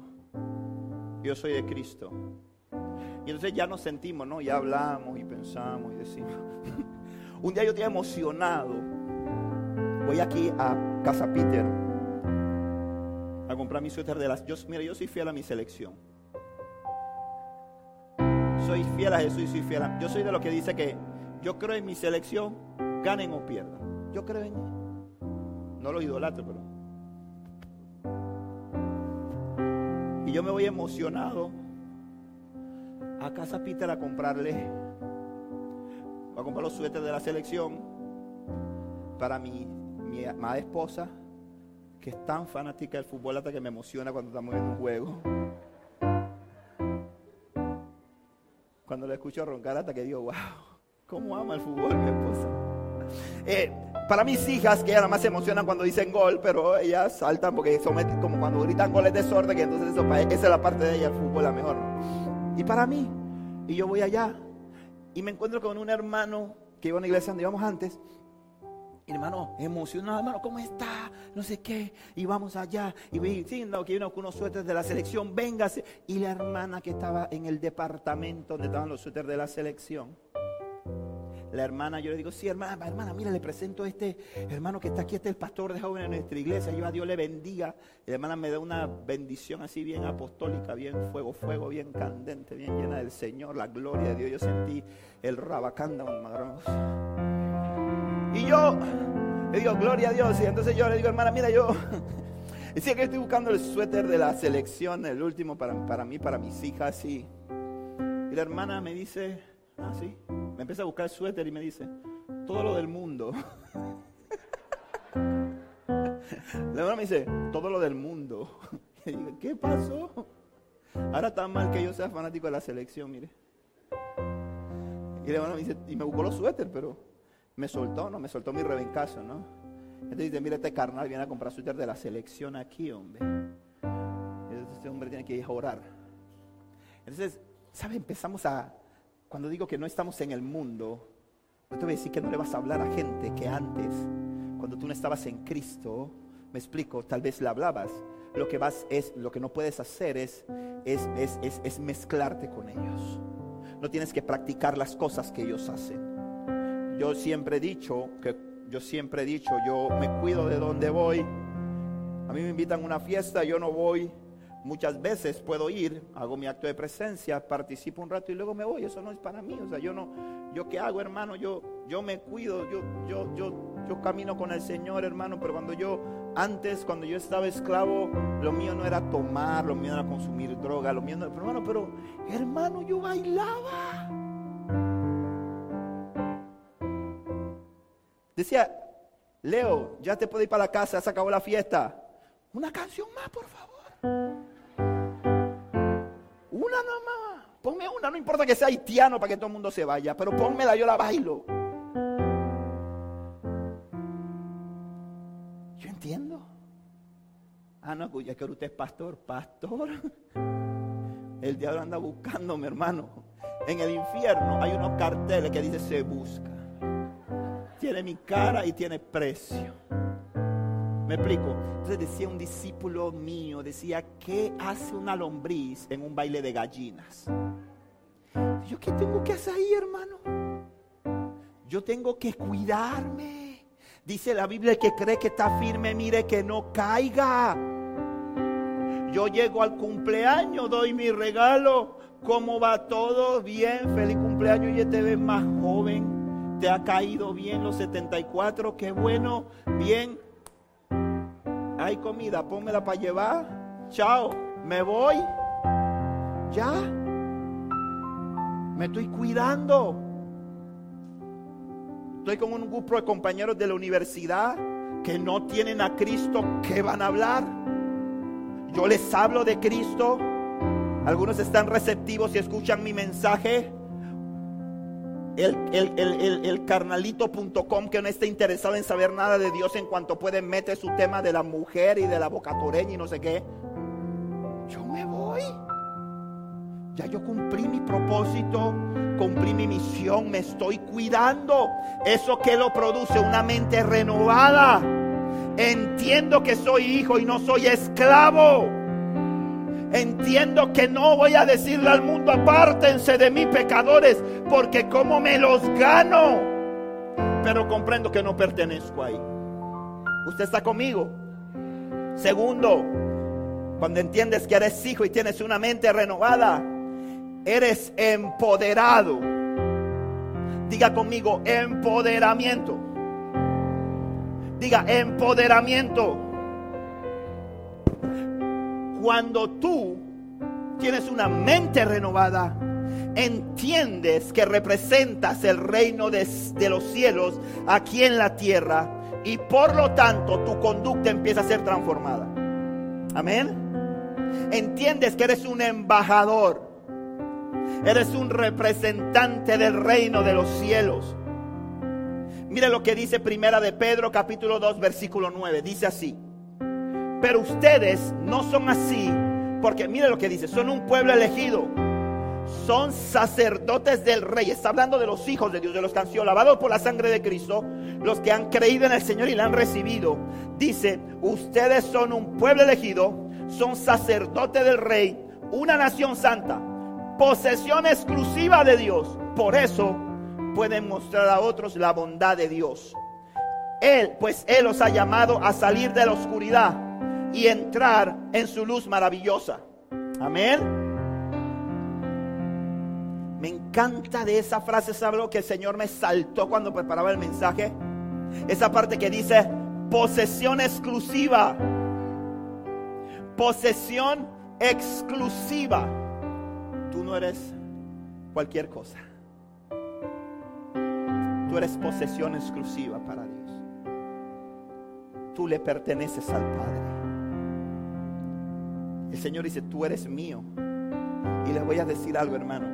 Yo soy de Cristo. Y entonces ya nos sentimos, ¿no? Ya hablamos y pensamos y decimos. Un día yo estoy emocionado. Voy aquí a Casa Peter a comprar mi suéter de las. Yo, mira, yo soy fiel a mi selección. Soy fiel a Jesús y soy fiel a. Yo soy de los que dice que yo creo en mi selección, ganen o pierdan. Yo creo en él. No lo idolatro, pero. Y yo me voy emocionado a Casa Peter a comprarle a comprar los suéteres de la selección para mi, mi amada esposa, que es tan fanática del fútbol hasta que me emociona cuando estamos en un juego. Cuando le escucho roncar hasta que digo, wow, ¿cómo ama el fútbol mi esposa? Eh, para mis hijas, que nada más se emocionan cuando dicen gol, pero ellas saltan porque son como cuando gritan goles de desorden, que entonces eso, esa es la parte de ella, el fútbol la mejor. Y para mí, y yo voy allá y me encuentro con un hermano que iba a una iglesia donde íbamos antes. Hermano, emocionado, hermano, ¿cómo está? No sé qué. Y vamos allá. Y no, que vino con unos suéteres de la selección, véngase. Y la hermana que estaba en el departamento donde estaban los suéteres de la selección la hermana, yo le digo, sí, hermana, hermana, mira, le presento a este hermano que está aquí, este es el pastor de jóvenes en nuestra iglesia, yo a Dios le bendiga. Y la hermana me da una bendición así bien apostólica, bien fuego, fuego, bien candente, bien llena del Señor, la gloria de Dios. Yo sentí el rabacanda, Y yo le digo, gloria a Dios. Y entonces yo le digo, hermana, mira, yo [laughs] decía que estoy buscando el suéter de la selección, el último para, para mí, para mis hijas. Y, y la hermana me dice, ah, sí. Me empieza a buscar el suéter y me dice, todo lo del mundo. [laughs] La hermana me dice, todo lo del mundo. [laughs] Y digo, ¿qué pasó? Ahora está mal que yo sea fanático de la selección, mire. Y el hermano me dice, y me buscó los suéter, pero me soltó, ¿no? Me soltó mi rebencazo, ¿no? Entonces dice, mira este carnal viene a comprar suéter de la selección aquí, hombre. Entonces este hombre tiene que ir a orar. Entonces, ¿sabe? Empezamos a, cuando digo que no estamos en el mundo, no te voy a decir que no le vas a hablar a gente que antes, cuando tú no estabas en Cristo, me explico, tal vez le hablabas. Lo que vas es, lo que no puedes hacer es, es, es, es, es mezclarte con ellos. No tienes que practicar las cosas que ellos hacen. Yo siempre he dicho que yo siempre he dicho, yo me cuido de donde voy. A mí me invitan a una fiesta, yo no voy. Muchas veces puedo ir, hago mi acto de presencia, participo un rato y luego me voy. Eso no es para mí. O sea, yo no, yo qué hago, hermano, yo, yo me cuido, yo, yo, yo, yo camino con el Señor, hermano. Pero cuando yo, antes, cuando yo estaba esclavo, lo mío no era tomar, lo mío era consumir droga, lo mío no, pero hermano, pero hermano, yo bailaba. Decía, Leo, ya te puedo ir para la casa, se acabó la fiesta. Una canción más, por favor. Una nomás. Ponme una, no importa que sea haitiano para que todo el mundo se vaya, pero pónmela, yo la bailo. Yo entiendo. Ah, no, ya que usted es pastor, pastor. [laughs] El diablo anda buscando, mi hermano. En el infierno hay unos carteles que dice se busca. Tiene mi cara y tiene precio. Me explico. Entonces decía un discípulo mío, decía, ¿qué hace una lombriz en un baile de gallinas? Yo, ¿qué tengo que hacer ahí, hermano? Yo tengo que cuidarme. Dice la Biblia que cree que está firme, mire que no caiga. Yo llego al cumpleaños, doy mi regalo. ¿Cómo va todo? Bien, feliz cumpleaños. Y te ves más joven. Te ha caído bien los 74. Qué bueno. Bien. Hay comida, pónmela para llevar. Chao. Me voy. Ya. Me estoy cuidando. Estoy con un grupo de compañeros de la universidad que no tienen a Cristo. ¿Qué van a hablar? Yo les hablo de Cristo. Algunos están receptivos y escuchan mi mensaje. El, el, el, el carnalito.com que no está interesado en saber nada de Dios en cuanto puede meter su tema de la mujer y de la bocatoreña y no sé qué. Yo me voy. Ya yo cumplí mi propósito, cumplí mi misión, me estoy cuidando. Eso que lo produce una mente renovada. Entiendo que soy hijo y no soy esclavo. Entiendo que no voy a decirle al mundo apártense de mí pecadores, porque como me los gano. Pero comprendo que no pertenezco ahí. ¿Usted está conmigo? Segundo, cuando entiendes que eres hijo y tienes una mente renovada, eres empoderado. Diga conmigo, empoderamiento. Diga, empoderamiento. Cuando tú tienes una mente renovada, entiendes que representas el reino de, los cielos aquí en la tierra y por lo tanto tu conducta empieza a ser transformada. Amén. Entiendes que eres un embajador. Eres un representante del reino de los cielos. Mire lo que dice Primera de Pedro capítulo 2 versículo 9. Dice así. Pero ustedes no son así, porque mire lo que dice, son un pueblo elegido. Son sacerdotes del rey. Está hablando de los hijos de Dios, de los que han sido lavados por la sangre de Cristo, los que han creído en el Señor y la han recibido. Dice, ustedes son un pueblo elegido, son sacerdotes del rey, una nación santa, posesión exclusiva de Dios. Por eso pueden mostrar a otros la bondad de Dios. Él, pues Él los ha llamado a salir de la oscuridad y entrar en su luz maravillosa. Amén. Me encanta de esa frase, ¿sabe lo que el Señor me saltó cuando preparaba el mensaje? Esa parte que dice posesión exclusiva. Posesión exclusiva. Tú no eres cualquier cosa. Tú eres posesión exclusiva para Dios. Tú le perteneces al Padre. El Señor dice, tú eres mío. Y les voy a decir algo, hermano.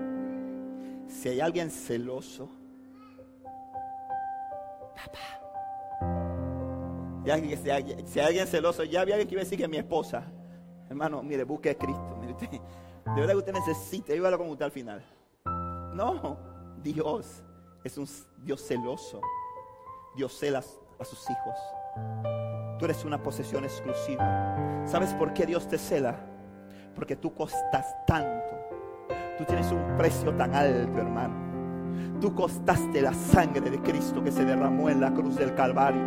Si hay alguien celoso, papá. Si, hay, alguien celoso, ya había alguien que iba a decir que mi esposa. Hermano, mire, busque a Cristo. De verdad que usted necesita, yo con usted al final. No, Dios es un Dios celoso. Dios cela a sus hijos. Tú eres una posesión exclusiva. ¿Sabes por qué Dios te cela? Porque tú costas tanto. Tú tienes un precio tan alto, hermano. Tú costaste la sangre de Cristo que se derramó en la cruz del Calvario.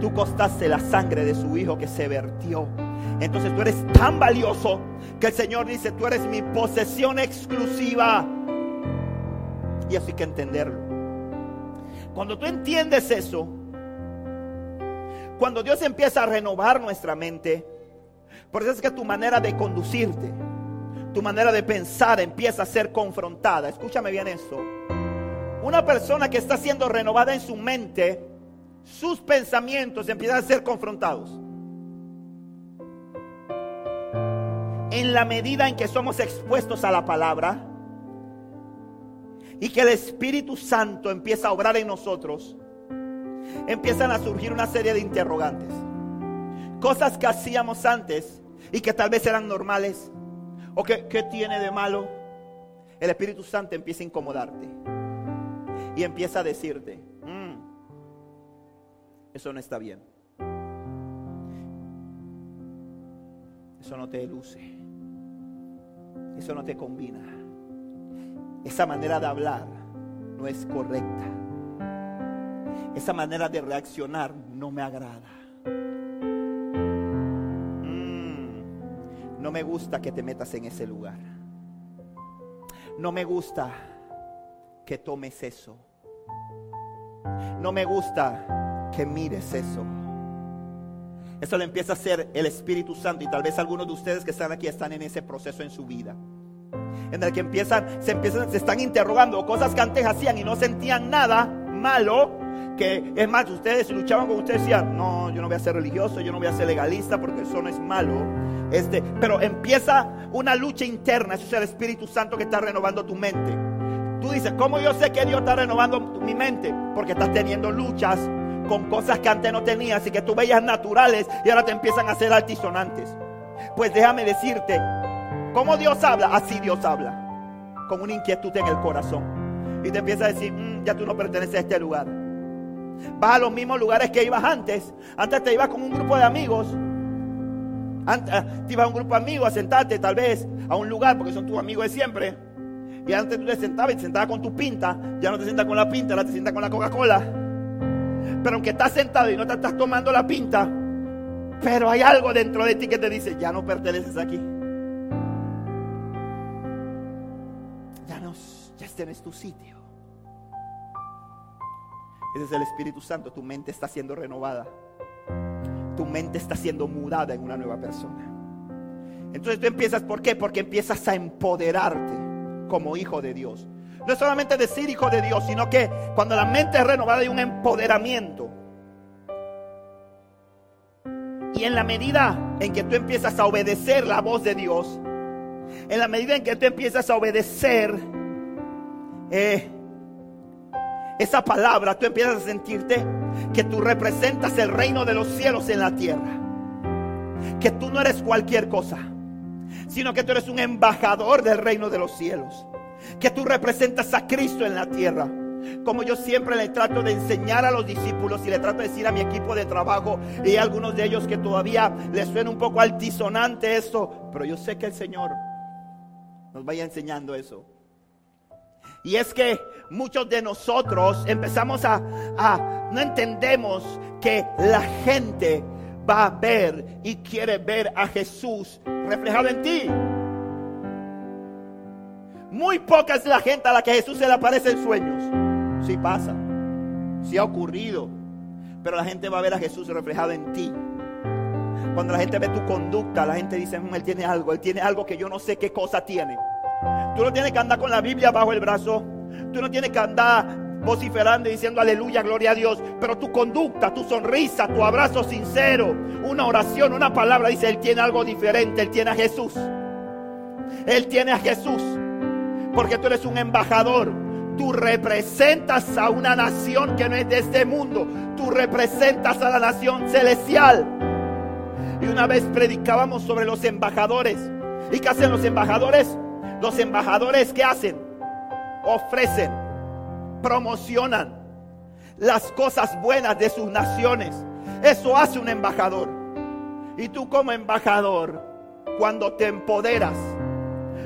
Tú costaste la sangre de su Hijo que se vertió. Entonces tú eres tan valioso que el Señor dice, tú eres mi posesión exclusiva. Y así hay que entenderlo. Cuando tú entiendes eso, cuando Dios empieza a renovar nuestra mente, por eso es que tu manera de conducirte, tu manera de pensar empieza a ser confrontada. Escúchame bien eso. Una persona que está siendo renovada en su mente, sus pensamientos empiezan a ser confrontados. En la medida en que somos expuestos a la palabra y que el Espíritu Santo empieza a obrar en nosotros, empiezan a surgir una serie de interrogantes. Cosas que hacíamos antes y que tal vez eran normales. ¿O que, qué tiene de malo? El Espíritu Santo empieza a incomodarte. Y empieza a decirte, mm, eso no está bien. Eso no te luce. Eso no te combina. Esa manera de hablar no es correcta. Esa manera de reaccionar no me agrada. No me gusta que te metas en ese lugar. No me gusta que tomes eso. No me gusta que mires eso. Eso le empieza a hacer el Espíritu Santo y tal vez algunos de ustedes que están aquí están en ese proceso en su vida. En el que empiezan, se empiezan, se están interrogando cosas que antes hacían y no sentían nada malo que es más, ustedes luchaban con ustedes decían, no, yo no voy a ser religioso, yo no voy a ser legalista porque eso no es malo. Este, pero empieza una lucha interna, eso es el Espíritu Santo que está renovando tu mente. Tú dices, ¿cómo yo sé que Dios está renovando mi mente? Porque estás teniendo luchas con cosas que antes no tenías y que tú veías naturales y ahora te empiezan a hacer altisonantes. Pues déjame decirte, ¿cómo Dios habla? Así Dios habla, con una inquietud en el corazón. Y te empieza a decir, mm, ya tú no perteneces a este lugar Vas a los mismos lugares que ibas antes. Antes te ibas con un grupo de amigos. Antes, ah, te ibas a un grupo de amigos a sentarte tal vez a un lugar porque son tus amigos de siempre. Y antes tú te sentabas y te sentabas con tu pinta. Ya no te sientas con la pinta, ahora te sientas con la Coca-Cola. Pero aunque estás sentado y no te estás tomando la pinta, pero hay algo dentro de ti que te dice, ya no perteneces aquí. Ya no, ya este tu sitio. Ese es el Espíritu Santo. Tu mente está siendo renovada. Tu mente está siendo mudada en una nueva persona. Entonces tú empiezas, ¿por qué? Porque empiezas a empoderarte como hijo de Dios. No es solamente decir hijo de Dios, sino que cuando la mente es renovada hay un empoderamiento. Y en la medida en que tú empiezas a obedecer la voz de Dios, en la medida en que tú empiezas a obedecer eh, esa palabra, tú empiezas a sentirte que tú representas el reino de los cielos en la tierra. Que tú no eres cualquier cosa, sino que tú eres un embajador del reino de los cielos. Que tú representas a Cristo en la tierra. Como yo siempre le trato de enseñar a los discípulos y le trato de decir a mi equipo de trabajo y a algunos de ellos que todavía les suena un poco altisonante eso, pero yo sé que el Señor nos vaya enseñando eso. Y es que muchos de nosotros empezamos a, no entendemos que la gente va a ver y quiere ver a Jesús reflejado en ti. Muy poca es la gente a la que Jesús se le aparece en sueños. Sí pasa, sí ha ocurrido, pero la gente va a ver a Jesús reflejado en ti. Cuando la gente ve tu conducta, la gente dice, mm, él tiene algo, él tiene algo que yo no sé qué cosa tiene. Tú no tienes que andar con la Biblia bajo el brazo. Tú no tienes que andar vociferando y diciendo aleluya, gloria a Dios. Pero tu conducta, tu sonrisa, tu abrazo sincero, una oración, una palabra, dice, Él tiene algo diferente, Él tiene a Jesús. Él tiene a Jesús. Porque tú eres un embajador. Tú representas a una nación que no es de este mundo. Tú representas a la nación celestial. Y una vez predicábamos sobre los embajadores. ¿Y qué hacen los embajadores? Los embajadores, ¿qué hacen? Ofrecen, promocionan las cosas buenas de sus naciones. Eso hace un embajador. Y tú como embajador, cuando te empoderas,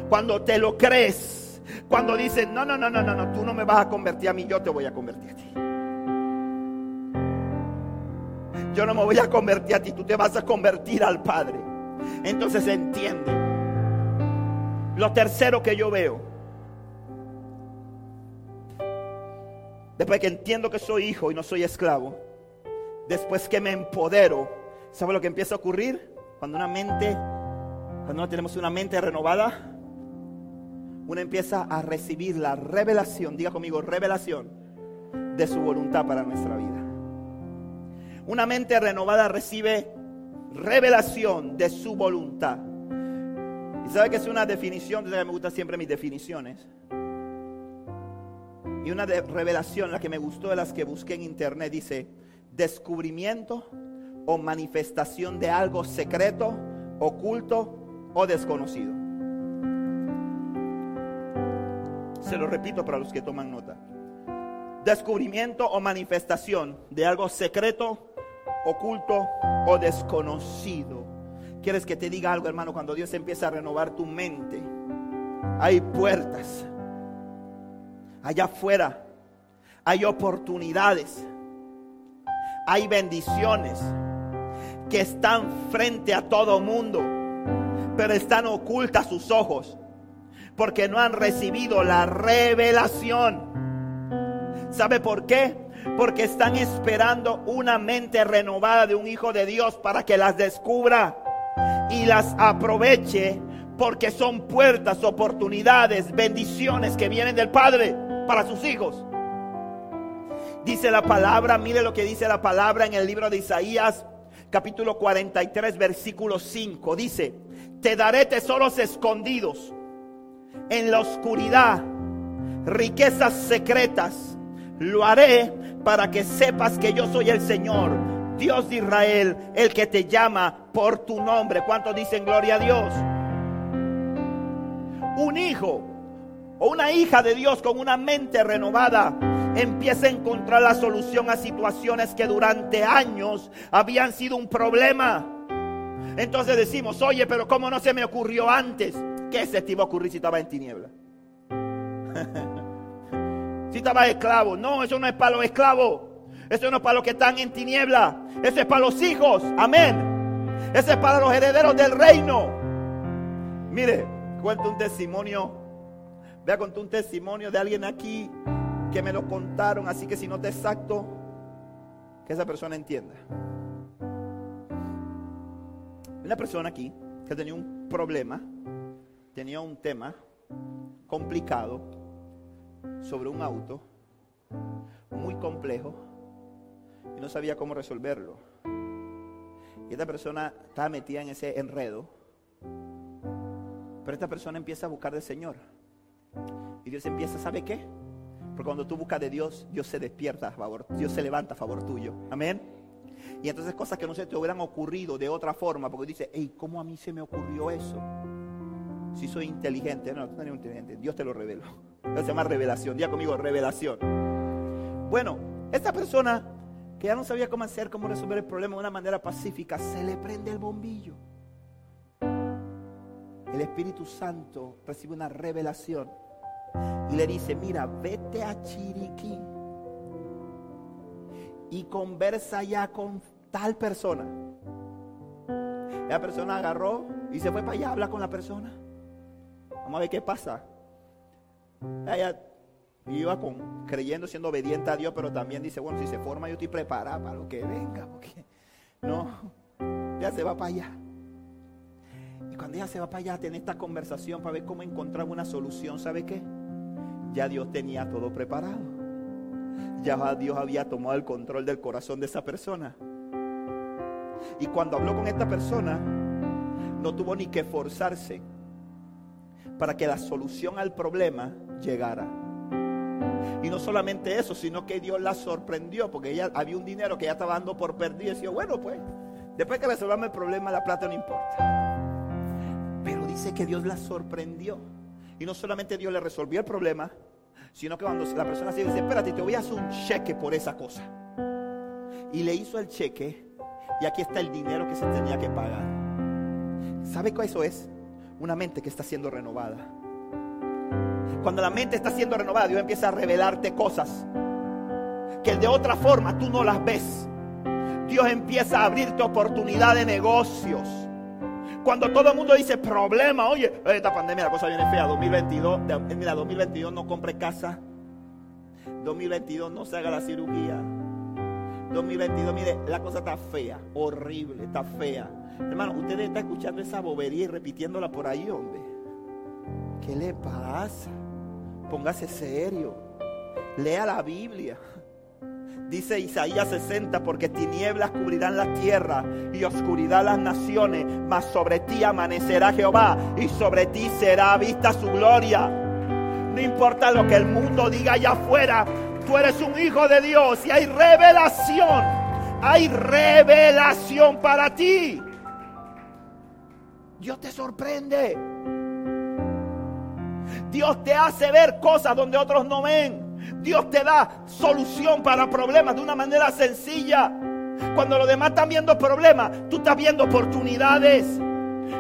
cuando te lo crees, cuando dices, no, no, no, no, no, no, tú no me vas a convertir a mí, yo te voy a convertir a ti. Yo no me voy a convertir a ti, tú te vas a convertir al Padre. Entonces entiende. Lo tercero que yo veo, después que entiendo que soy hijo y no soy esclavo, después que me empodero, ¿sabe lo que empieza a ocurrir? Cuando una mente, cuando tenemos una mente renovada, uno empieza a recibir la revelación, diga conmigo, revelación de su voluntad para nuestra vida. Una mente renovada recibe revelación de su voluntad. Y sabe que es una definición, me gustan siempre mis definiciones. Y una revelación, la que me gustó de las que busqué en internet, dice, descubrimiento o manifestación de algo secreto, oculto o desconocido. Se lo repito para los que toman nota. Descubrimiento o manifestación de algo secreto, oculto o desconocido. ¿Quieres que te diga algo, hermano? Cuando Dios empieza a renovar tu mente, hay puertas. Allá afuera hay oportunidades. Hay bendiciones que están frente a todo mundo, pero están ocultas sus ojos porque no han recibido la revelación. ¿Sabe por qué? Porque están esperando una mente renovada de un hijo de Dios para que las descubra y las aproveche porque son puertas, oportunidades, bendiciones que vienen del Padre para sus hijos. Dice la palabra, mire lo que dice la palabra en el libro de Isaías, capítulo 43, versículo 5. Dice, te daré tesoros escondidos en la oscuridad, riquezas secretas. Lo haré para que sepas que yo soy el Señor, Dios de Israel, el que te llama por tu nombre. ¿Cuántos dicen gloria a Dios? Un hijo o una hija de Dios con una mente renovada empieza a encontrar la solución a situaciones que durante años habían sido un problema. Entonces decimos, oye, pero ¿cómo no se me ocurrió antes? ¿Qué se te iba a ocurrir si estaba en tiniebla? [laughs] si estaba esclavo. No, eso no es para los esclavos. Eso no es para los que están en tiniebla. Eso es para los hijos. Amén. Eso es para los herederos del reino. Mire, cuento un testimonio. Vea, contar un testimonio de alguien aquí que me lo contaron. Así que si no te exacto, que esa persona entienda. Una persona aquí que tenía un problema tenía un tema complicado sobre un auto, muy complejo, y no sabía cómo resolverlo. Y esta persona estaba metida en ese enredo, pero esta persona empieza a buscar del Señor. Y Dios empieza, ¿sabe qué? Porque cuando tú buscas de Dios, Dios se despierta a favor, Dios se levanta a favor tuyo. Amén. Y entonces cosas que no se te hubieran ocurrido de otra forma, porque dice, hey, ¿cómo a mí se me ocurrió eso? Si soy inteligente, no, tú no eres inteligente, Dios te lo reveló. Eso se llama revelación, día conmigo, revelación. Bueno, esta persona que ya no sabía cómo hacer, cómo resolver el problema de una manera pacífica, se le prende el bombillo. El Espíritu Santo recibe una revelación y le dice, mira, vete a Chiriquí y conversa ya con tal persona. La persona agarró y se fue para allá a hablar con la persona. Vamos a ver qué pasa. Iba con, creyendo, siendo obediente a Dios, pero también dice, bueno, si se forma yo estoy preparada para lo que venga, porque no, ya se va para allá. Y cuando ella se va para allá a tener esta conversación para ver cómo encontrar una solución, ¿sabe qué? Ya Dios tenía todo preparado. Ya Dios había tomado el control del corazón de esa persona. Y cuando habló con esta persona, no tuvo ni que forzarse para que la solución al problema llegara. Y no solamente eso, sino que Dios la sorprendió, porque ella había un dinero que ella estaba dando por perdido y decía, bueno, pues, después que resolvamos el problema, la plata no importa. Pero dice que Dios la sorprendió. Y no solamente Dios le resolvió el problema, sino que cuando la persona se dice, espérate, te voy a hacer un cheque por esa cosa. Y le hizo el cheque y aquí está el dinero que se tenía que pagar. ¿Sabe qué eso es? Una mente que está siendo renovada. Cuando la mente está siendo renovada, Dios empieza a revelarte cosas que de otra forma tú no las ves. Dios empieza a abrirte oportunidad de negocios. Cuando todo el mundo dice problema, oye, esta pandemia la cosa viene fea, 2022, mira, 2022 no compre casa, 2022 no se haga la cirugía, 2022, mire, la cosa está fea, horrible, está fea. Hermano, usted está escuchando esa bobería y repitiéndola por ahí, hombre. ¿Qué le pasa? Póngase serio. Lea la Biblia. Dice Isaías 60, porque tinieblas cubrirán la tierra y oscuridad las naciones, mas sobre ti amanecerá Jehová y sobre ti será vista su gloria. No importa lo que el mundo diga allá afuera, tú eres un hijo de Dios y hay revelación, hay revelación para ti. Dios te sorprende. Dios te hace ver cosas donde otros no ven. Dios te da solución para problemas de una manera sencilla. Cuando los demás están viendo problemas, tú estás viendo oportunidades.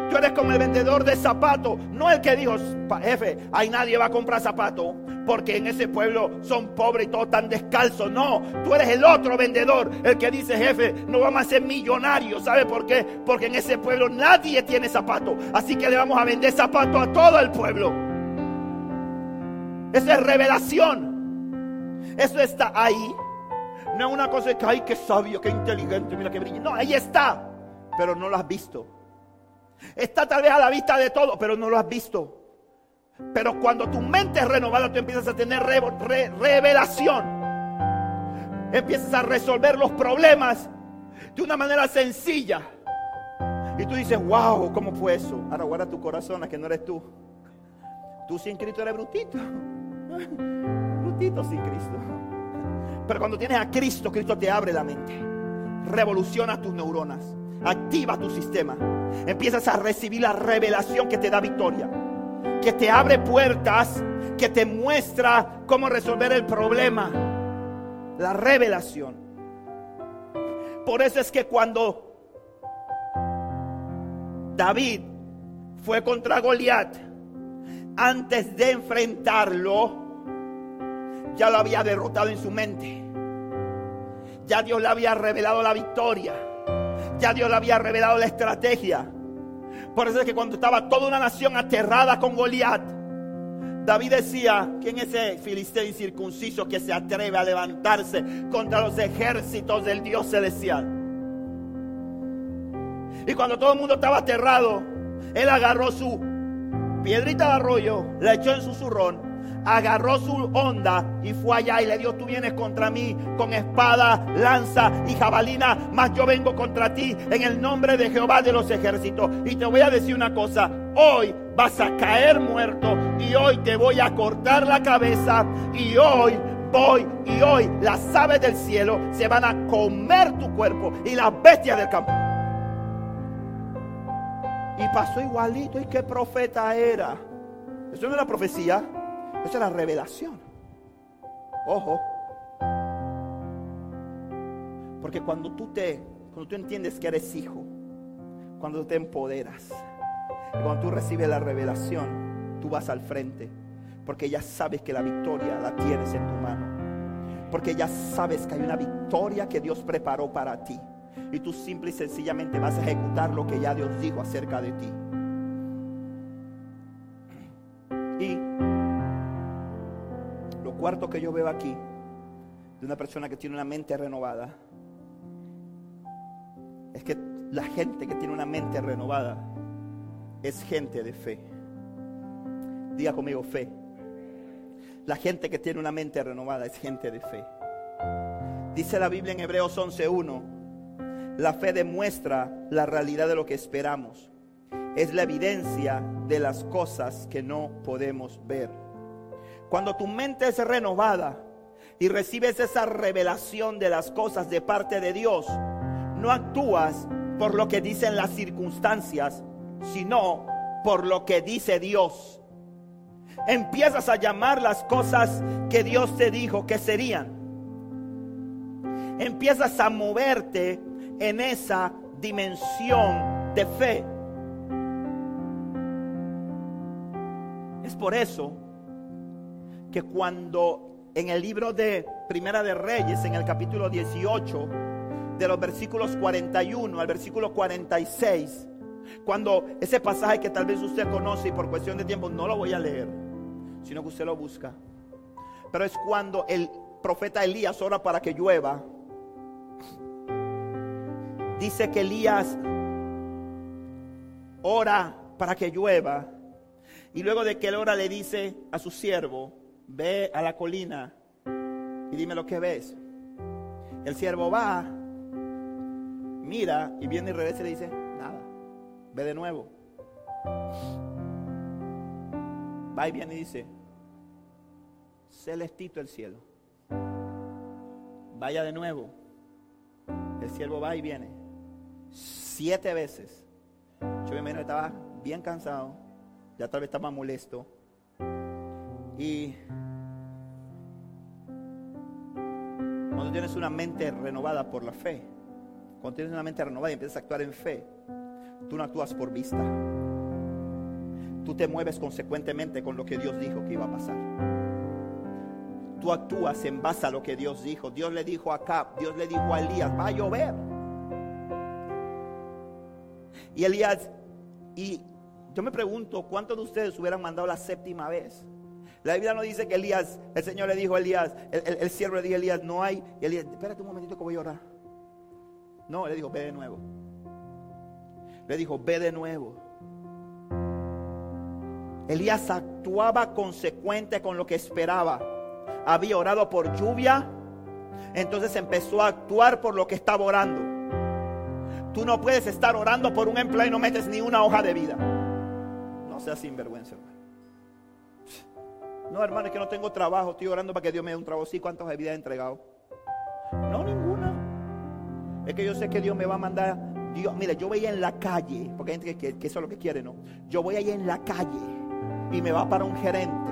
Tú eres como el vendedor de zapatos, no el que dijo, jefe, ahí nadie va a comprar zapatos porque en ese pueblo son pobres y todos están descalzos. No, tú eres el otro vendedor, el que dice, jefe, no vamos a ser millonarios. ¿Sabe por qué? Porque en ese pueblo nadie tiene zapatos. Así que le vamos a vender zapatos a todo el pueblo. Esa es revelación. Eso está ahí. No es una cosa de que, ay, qué sabio, qué inteligente, mira qué brilla. No, ahí está, pero no lo has visto. Está tal vez a la vista de todo, pero no lo has visto. Pero cuando tu mente es renovada, tú empiezas a tener revelación. Empiezas a resolver los problemas de una manera sencilla. Y tú dices, wow, ¿cómo fue eso? Ahora guarda tu corazón a que no eres tú. Tú sin Cristo eres [laughs] brutito sin Cristo. Pero cuando tienes a Cristo, Cristo te abre la mente. Revoluciona tus neuronas. Activa tu sistema. Empiezas a recibir la revelación que te da victoria. Que te abre puertas. Que te muestra cómo resolver el problema. La revelación. Por eso es que cuando David fue contra Goliat, antes de enfrentarlo, ya lo había derrotado en su mente. Ya Dios le había revelado la victoria. Ya Dios le había revelado la estrategia. Por eso es que cuando estaba toda una nación aterrada con Goliat, David decía, ¿quién es ese filisteo incircunciso que se atreve a levantarse contra los ejércitos del Dios celestial? Y cuando todo el mundo estaba aterrado, él agarró su piedrita de arroyo, la echó en su zurrón agarró su onda y fue allá y le dio, tú vienes contra mí con espada, lanza y jabalina, mas yo vengo contra ti en el nombre de Jehová de los ejércitos. Y te voy a decir una cosa, hoy vas a caer muerto y hoy te voy a cortar la cabeza y hoy voy y hoy las aves del cielo se van a comer tu cuerpo y las bestias del campo. Y pasó igualito. ¿Y qué profeta era? Eso no era profecía. Esa es la revelación. Ojo. Porque cuando tú te, cuando tú entiendes que eres hijo, cuando te empoderas, cuando tú recibes la revelación, tú vas al frente. Porque ya sabes que la victoria la tienes en tu mano. Porque ya sabes que hay una victoria que Dios preparó para ti. Y tú simple y sencillamente vas a ejecutar lo que ya Dios dijo acerca de ti. cuarto que yo veo aquí, de una persona que tiene una mente renovada, es que la gente que tiene una mente renovada es gente de fe. Diga conmigo fe. La gente que tiene una mente renovada es gente de fe. Dice la Biblia en Hebreos 11.1, la fe demuestra la realidad de lo que esperamos es la evidencia de las cosas que no podemos ver. Cuando tu mente es renovada y recibes esa revelación de las cosas de parte de Dios, no actúas por lo que dicen las circunstancias, sino por lo que dice Dios. Empiezas a llamar las cosas que Dios te dijo que serían. Empiezas a moverte en esa dimensión de fe. Es por eso que cuando en el libro de Primera de Reyes, en el capítulo 18, de los versículos 41 al versículo 46, cuando ese pasaje que tal vez usted conoce y por cuestión de tiempo no lo voy a leer, sino que usted lo busca. Pero es cuando el profeta Elías ora para que llueva. Dice que Elías ora para que llueva. Y luego de que él ora le dice a su siervo, ve a la colina y dime lo que ves. El siervo va, mira y viene y regresa y le dice, nada, ve de nuevo. Va y viene y dice, celestito el cielo. Vaya de nuevo. El siervo va y viene. Siete veces. Yo me estaba bien cansado. Ya tal vez estaba molesto. Y cuando tienes una mente renovada por la fe, cuando tienes una mente renovada y empiezas a actuar en fe, tú no actúas por vista. Tú te mueves consecuentemente con lo que Dios dijo que iba a pasar. Tú actúas en base a lo que Dios dijo. Dios le dijo a Acab, Dios le dijo a Elías, va a llover. Y Elías, y yo me pregunto, ¿cuántos de ustedes hubieran mandado la séptima vez? La Biblia no dice que Elías, el Señor le dijo a Elías, el, siervo le dijo a Elías, no hay. Y Elías, espérate un momentito que voy a orar. No, le dijo, ve de nuevo. Le dijo, ve de nuevo. Elías actuaba consecuente con lo que esperaba. Había orado por lluvia, entonces empezó a actuar por lo que estaba orando. Tú no puedes estar orando por un empleo y no metes ni una hoja de vida. No seas sinvergüenza, hermano. No, hermano, es que no tengo trabajo. Estoy orando para que Dios me dé un trabajo. Sí, ¿cuántas de vida he entregado? No, ninguna. Es que yo sé que Dios me va a mandar. Dios, mira, yo voy en la calle, porque hay gente que, que eso es lo que quiere, ¿no? Yo voy ahí en la calle y me va para un gerente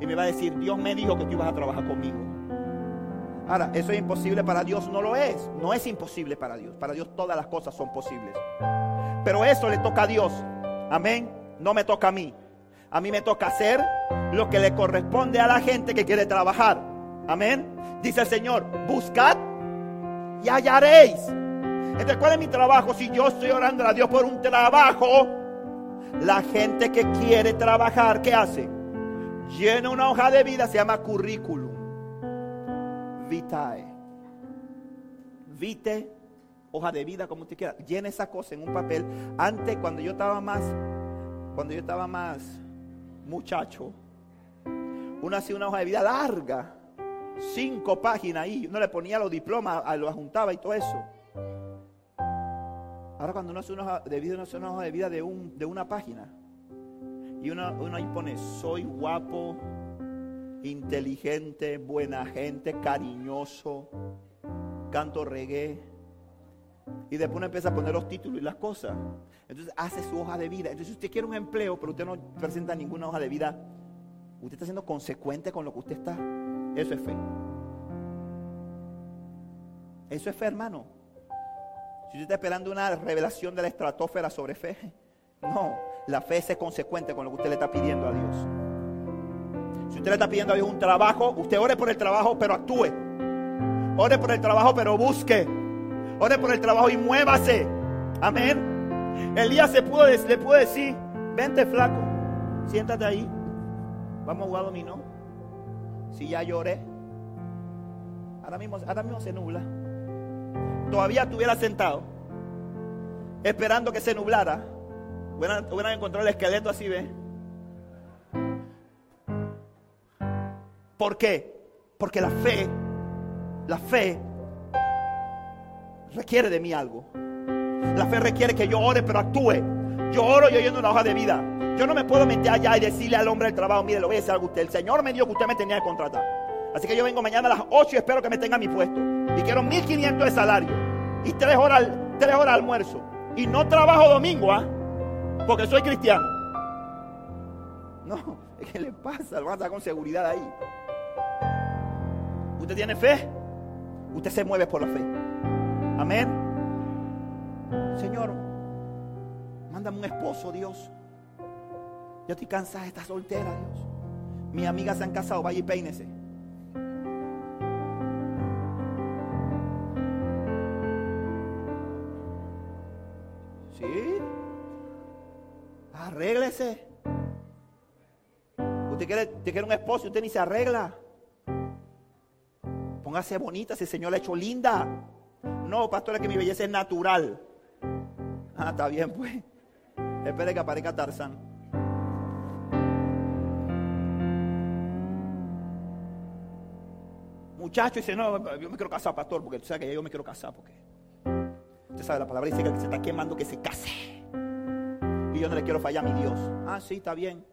y me va a decir, Dios me dijo que tú ibas a trabajar conmigo. Ahora, ¿eso es imposible para Dios? No lo es. No es imposible para Dios. Para Dios todas las cosas son posibles. Pero eso le toca a Dios. Amén. No me toca a mí. A mí me toca hacer lo que le corresponde a la gente que quiere trabajar. Amén. Dice el Señor, buscad y hallaréis. Entonces, ¿cuál es mi trabajo? Si yo estoy orando a Dios por un trabajo, la gente que quiere trabajar, ¿qué hace? Llena una hoja de vida, se llama currículum vitae. Vite, hoja de vida, como usted quiera. Llena esa cosa en un papel. Antes, cuando yo estaba más, cuando yo estaba más muchacho, uno hacía una hoja de vida larga, cinco páginas ahí. Uno le ponía los diplomas, lo juntaba y todo eso. Ahora cuando uno hace una hoja de vida, uno hace una hoja de vida de, un, de una página. Y uno, uno ahí pone, soy guapo, inteligente, buena gente, cariñoso, canto reggae. Y después uno empieza a poner los títulos y las cosas. Entonces hace su hoja de vida. Entonces si usted quiere un empleo, pero usted no presenta ninguna hoja de vida, usted está siendo consecuente con lo que usted está. Eso es fe. Eso es fe, hermano. Si usted está esperando una revelación de la estratosfera sobre fe, [laughs] no, la fe es consecuente con lo que usted le está pidiendo a Dios. Si usted le está pidiendo a Dios un trabajo, usted ore por el trabajo, pero actúe. Ore por el trabajo, pero busque. Ore por el trabajo y muévase. Amén. Elías se pudo, le pudo decir, vente flaco, siéntate ahí. Vamos a jugar dominó. Si ya lloré. Ahora mismo, ahora mismo se nubla. Todavía estuviera sentado. Esperando que se nublara. Hubieran, hubieran encontrado el esqueleto así, ¿ve? ¿Por qué? Porque la fe, la fe requiere de mí algo. La fe requiere que yo ore pero actúe. Yo oro y oyendo una hoja de vida. Yo no me puedo meter allá y decirle al hombre del trabajo, mire, lo voy a decir algo a usted. El Señor me dijo que usted me tenía que contratar. Así que yo vengo mañana a las 8 y espero que me tenga mi puesto. Y quiero 1500 de salario. Y 3 horas, tres horas de almuerzo. Y no trabajo domingo, ¿ah? Porque soy cristiano. No, [laughs] ¿qué le pasa? Lo van a con seguridad ahí. ¿Usted tiene fe? Usted se mueve por la fe. Amén. Señor, mándame un esposo, Dios. Yo estoy cansada de estar soltera, Dios. Mis amigas se han casado, vaya y peínese. ¿Sí? Arréglese. Usted quiere, usted quiere un esposo y usted ni se arregla. Póngase bonita, si el Señor la ha hecho linda. No, pastor, es que mi belleza es natural. Ah, está bien, pues. Espere que aparezca Tarzán. Muchacho dice, no, yo me quiero casar, pastor, porque tú sabes que yo me quiero casar, porque usted sabe, la palabra dice que se está quemando que se case. Y yo no le quiero fallar a mi Dios. Ah, sí, está bien.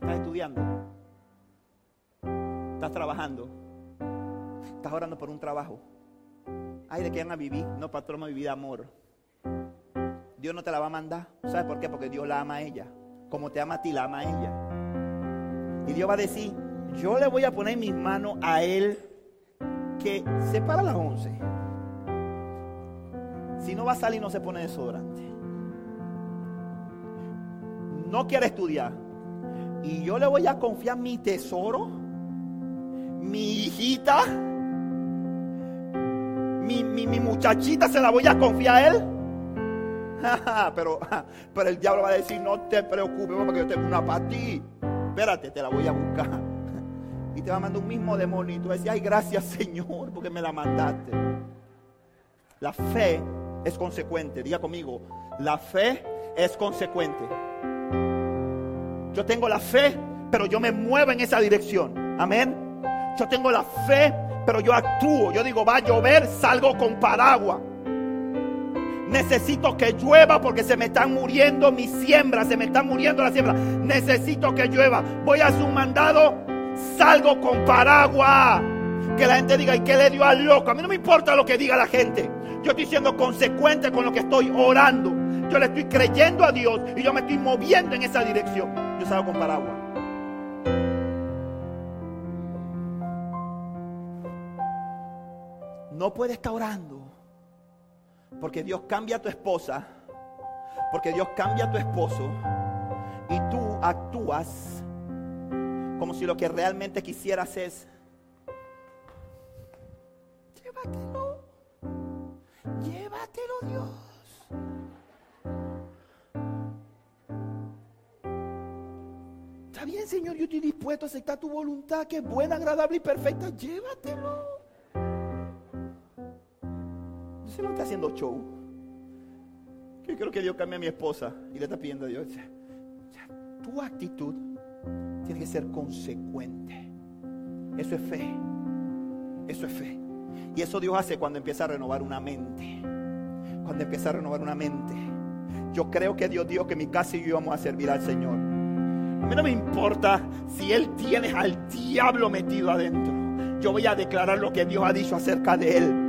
Estás estudiando. Estás trabajando. Estás orando por un trabajo. Ay, ¿de qué van a vivir? No, vamos a vivir de amor. Dios no te la va a mandar. ¿Sabes por qué? Porque Dios la ama a ella. Como te ama a ti, la ama a ella. Y Dios va a decir, yo le voy a poner mis manos a él que se para las 11. Si no va a salir, no se pone desodorante. No quiere estudiar. Y yo le voy a confiar mi tesoro, mi hijita, mi, mi muchachita, se la voy a confiar a él. [laughs] pero, [laughs] pero el diablo va a decir, no te preocupes, porque yo tengo una para ti. Espérate, te la voy a buscar. [laughs] Y te va a mandar un mismo demonio. Y tú vas a decir, ay, gracias Señor, porque me la mandaste. La fe es consecuente. Diga conmigo, la fe es consecuente. Yo tengo la fe, pero yo me muevo en esa dirección. Amén. Yo tengo la fe, pero yo actúo. Yo digo, va a llover, salgo con paraguas. Necesito que llueva porque se me están muriendo mis siembras, se me están muriendo las siembras. Necesito que llueva. Voy a un mandado, salgo con paraguas. Que la gente diga, ¿y qué le dio al loco? A mí no me importa lo que diga la gente. Yo estoy siendo consecuente con lo que estoy orando. Yo le estoy creyendo a Dios y yo me estoy moviendo en esa dirección. Yo salgo con paraguas. No puede estar orando porque Dios cambia a tu esposa, porque Dios cambia a tu esposo y tú actúas como si lo que realmente quisieras es llévatelo, llévatelo Dios. Está bien, Señor, yo estoy dispuesto a aceptar tu voluntad, que es buena, agradable y perfecta. Llévatelo. No está haciendo show. Yo creo que Dios cambia a mi esposa y le está pidiendo a Dios. Tu actitud tiene que ser consecuente. Eso es fe. Eso es fe. Y eso Dios hace cuando empieza a renovar una mente. Cuando empieza a renovar una mente. Yo creo que Dios dijo que mi casa y yo vamos a servir al Señor. A mí no me importa si Él tiene al diablo metido adentro. Yo voy a declarar lo que Dios ha dicho acerca de Él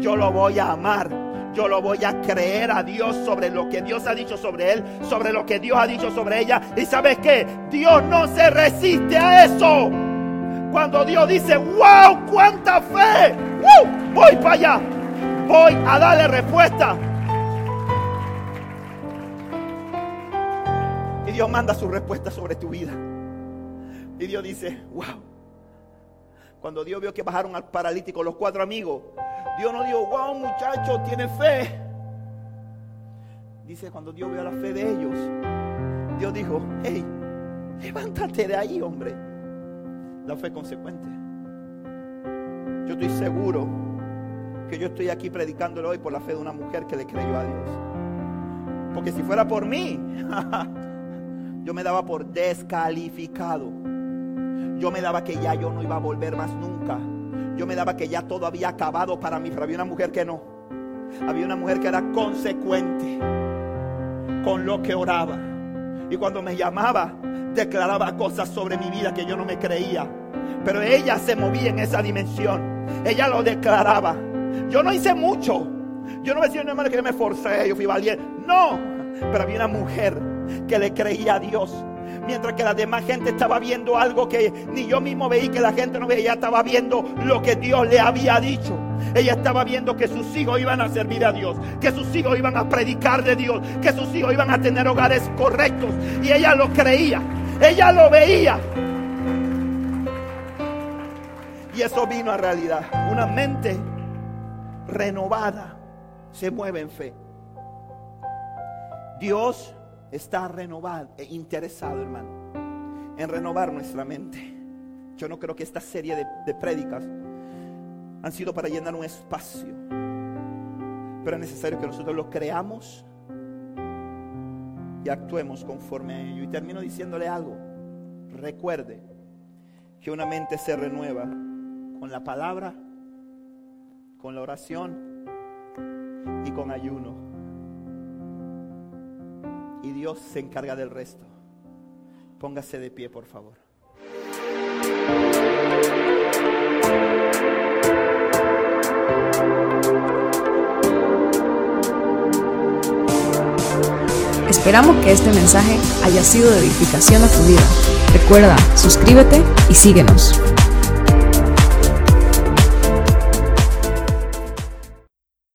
yo lo voy a amar. Yo lo voy a creer a Dios sobre lo que Dios ha dicho sobre él, sobre lo que Dios ha dicho sobre ella. Y sabes qué? Dios no se resiste a eso. Cuando Dios dice, wow, cuánta fe. voy para allá. Voy a darle respuesta. Y Dios manda su respuesta sobre tu vida. Y Dios dice, wow. Cuando Dios vio que bajaron al paralítico los cuatro amigos, Dios no dijo, wow muchacho, tiene fe. Dice, cuando Dios vio la fe de ellos, Dios dijo, hey, levántate de ahí, hombre. La fe consecuente. Yo estoy seguro que yo estoy aquí predicándolo hoy por la fe de una mujer que le creyó a Dios. Porque si fuera por mí, [laughs] yo me daba por descalificado. Yo me daba que ya yo no iba a volver más nunca yo me daba que ya todo había acabado para mí, pero había una mujer que no. Había una mujer que era consecuente. con lo que oraba. Y cuando me llamaba, declaraba cosas sobre mi vida que yo no me creía. Pero ella se movía en esa dimensión. Ella lo declaraba. Yo no hice mucho. Yo no decía, no hermano, que yo me forcé, yo fui valiente. No, pero había una mujer que le creía a Dios. Mientras que la demás gente estaba viendo algo que ni yo mismo veía que la gente no veía. Ella estaba viendo lo que Dios le había dicho. Ella estaba viendo que sus hijos iban a servir a Dios, que sus hijos iban a predicar de Dios, que sus hijos iban a tener hogares correctos. Y ella lo creía, ella lo veía. Y eso vino a realidad. Una mente renovada se mueve en fe. Dios está renovado e interesado, hermano, en renovar nuestra mente. Yo no creo que esta serie de, de prédicas han sido para llenar un espacio, pero es necesario que nosotros lo creamos y actuemos conforme a ello. Y termino diciéndole algo. Recuerde que una mente se renueva con la palabra, con la oración y con ayuno. Y Dios se encarga del resto. Póngase de pie, por favor. Esperamos que este mensaje haya sido de edificación a tu vida. Recuerda, suscríbete y síguenos.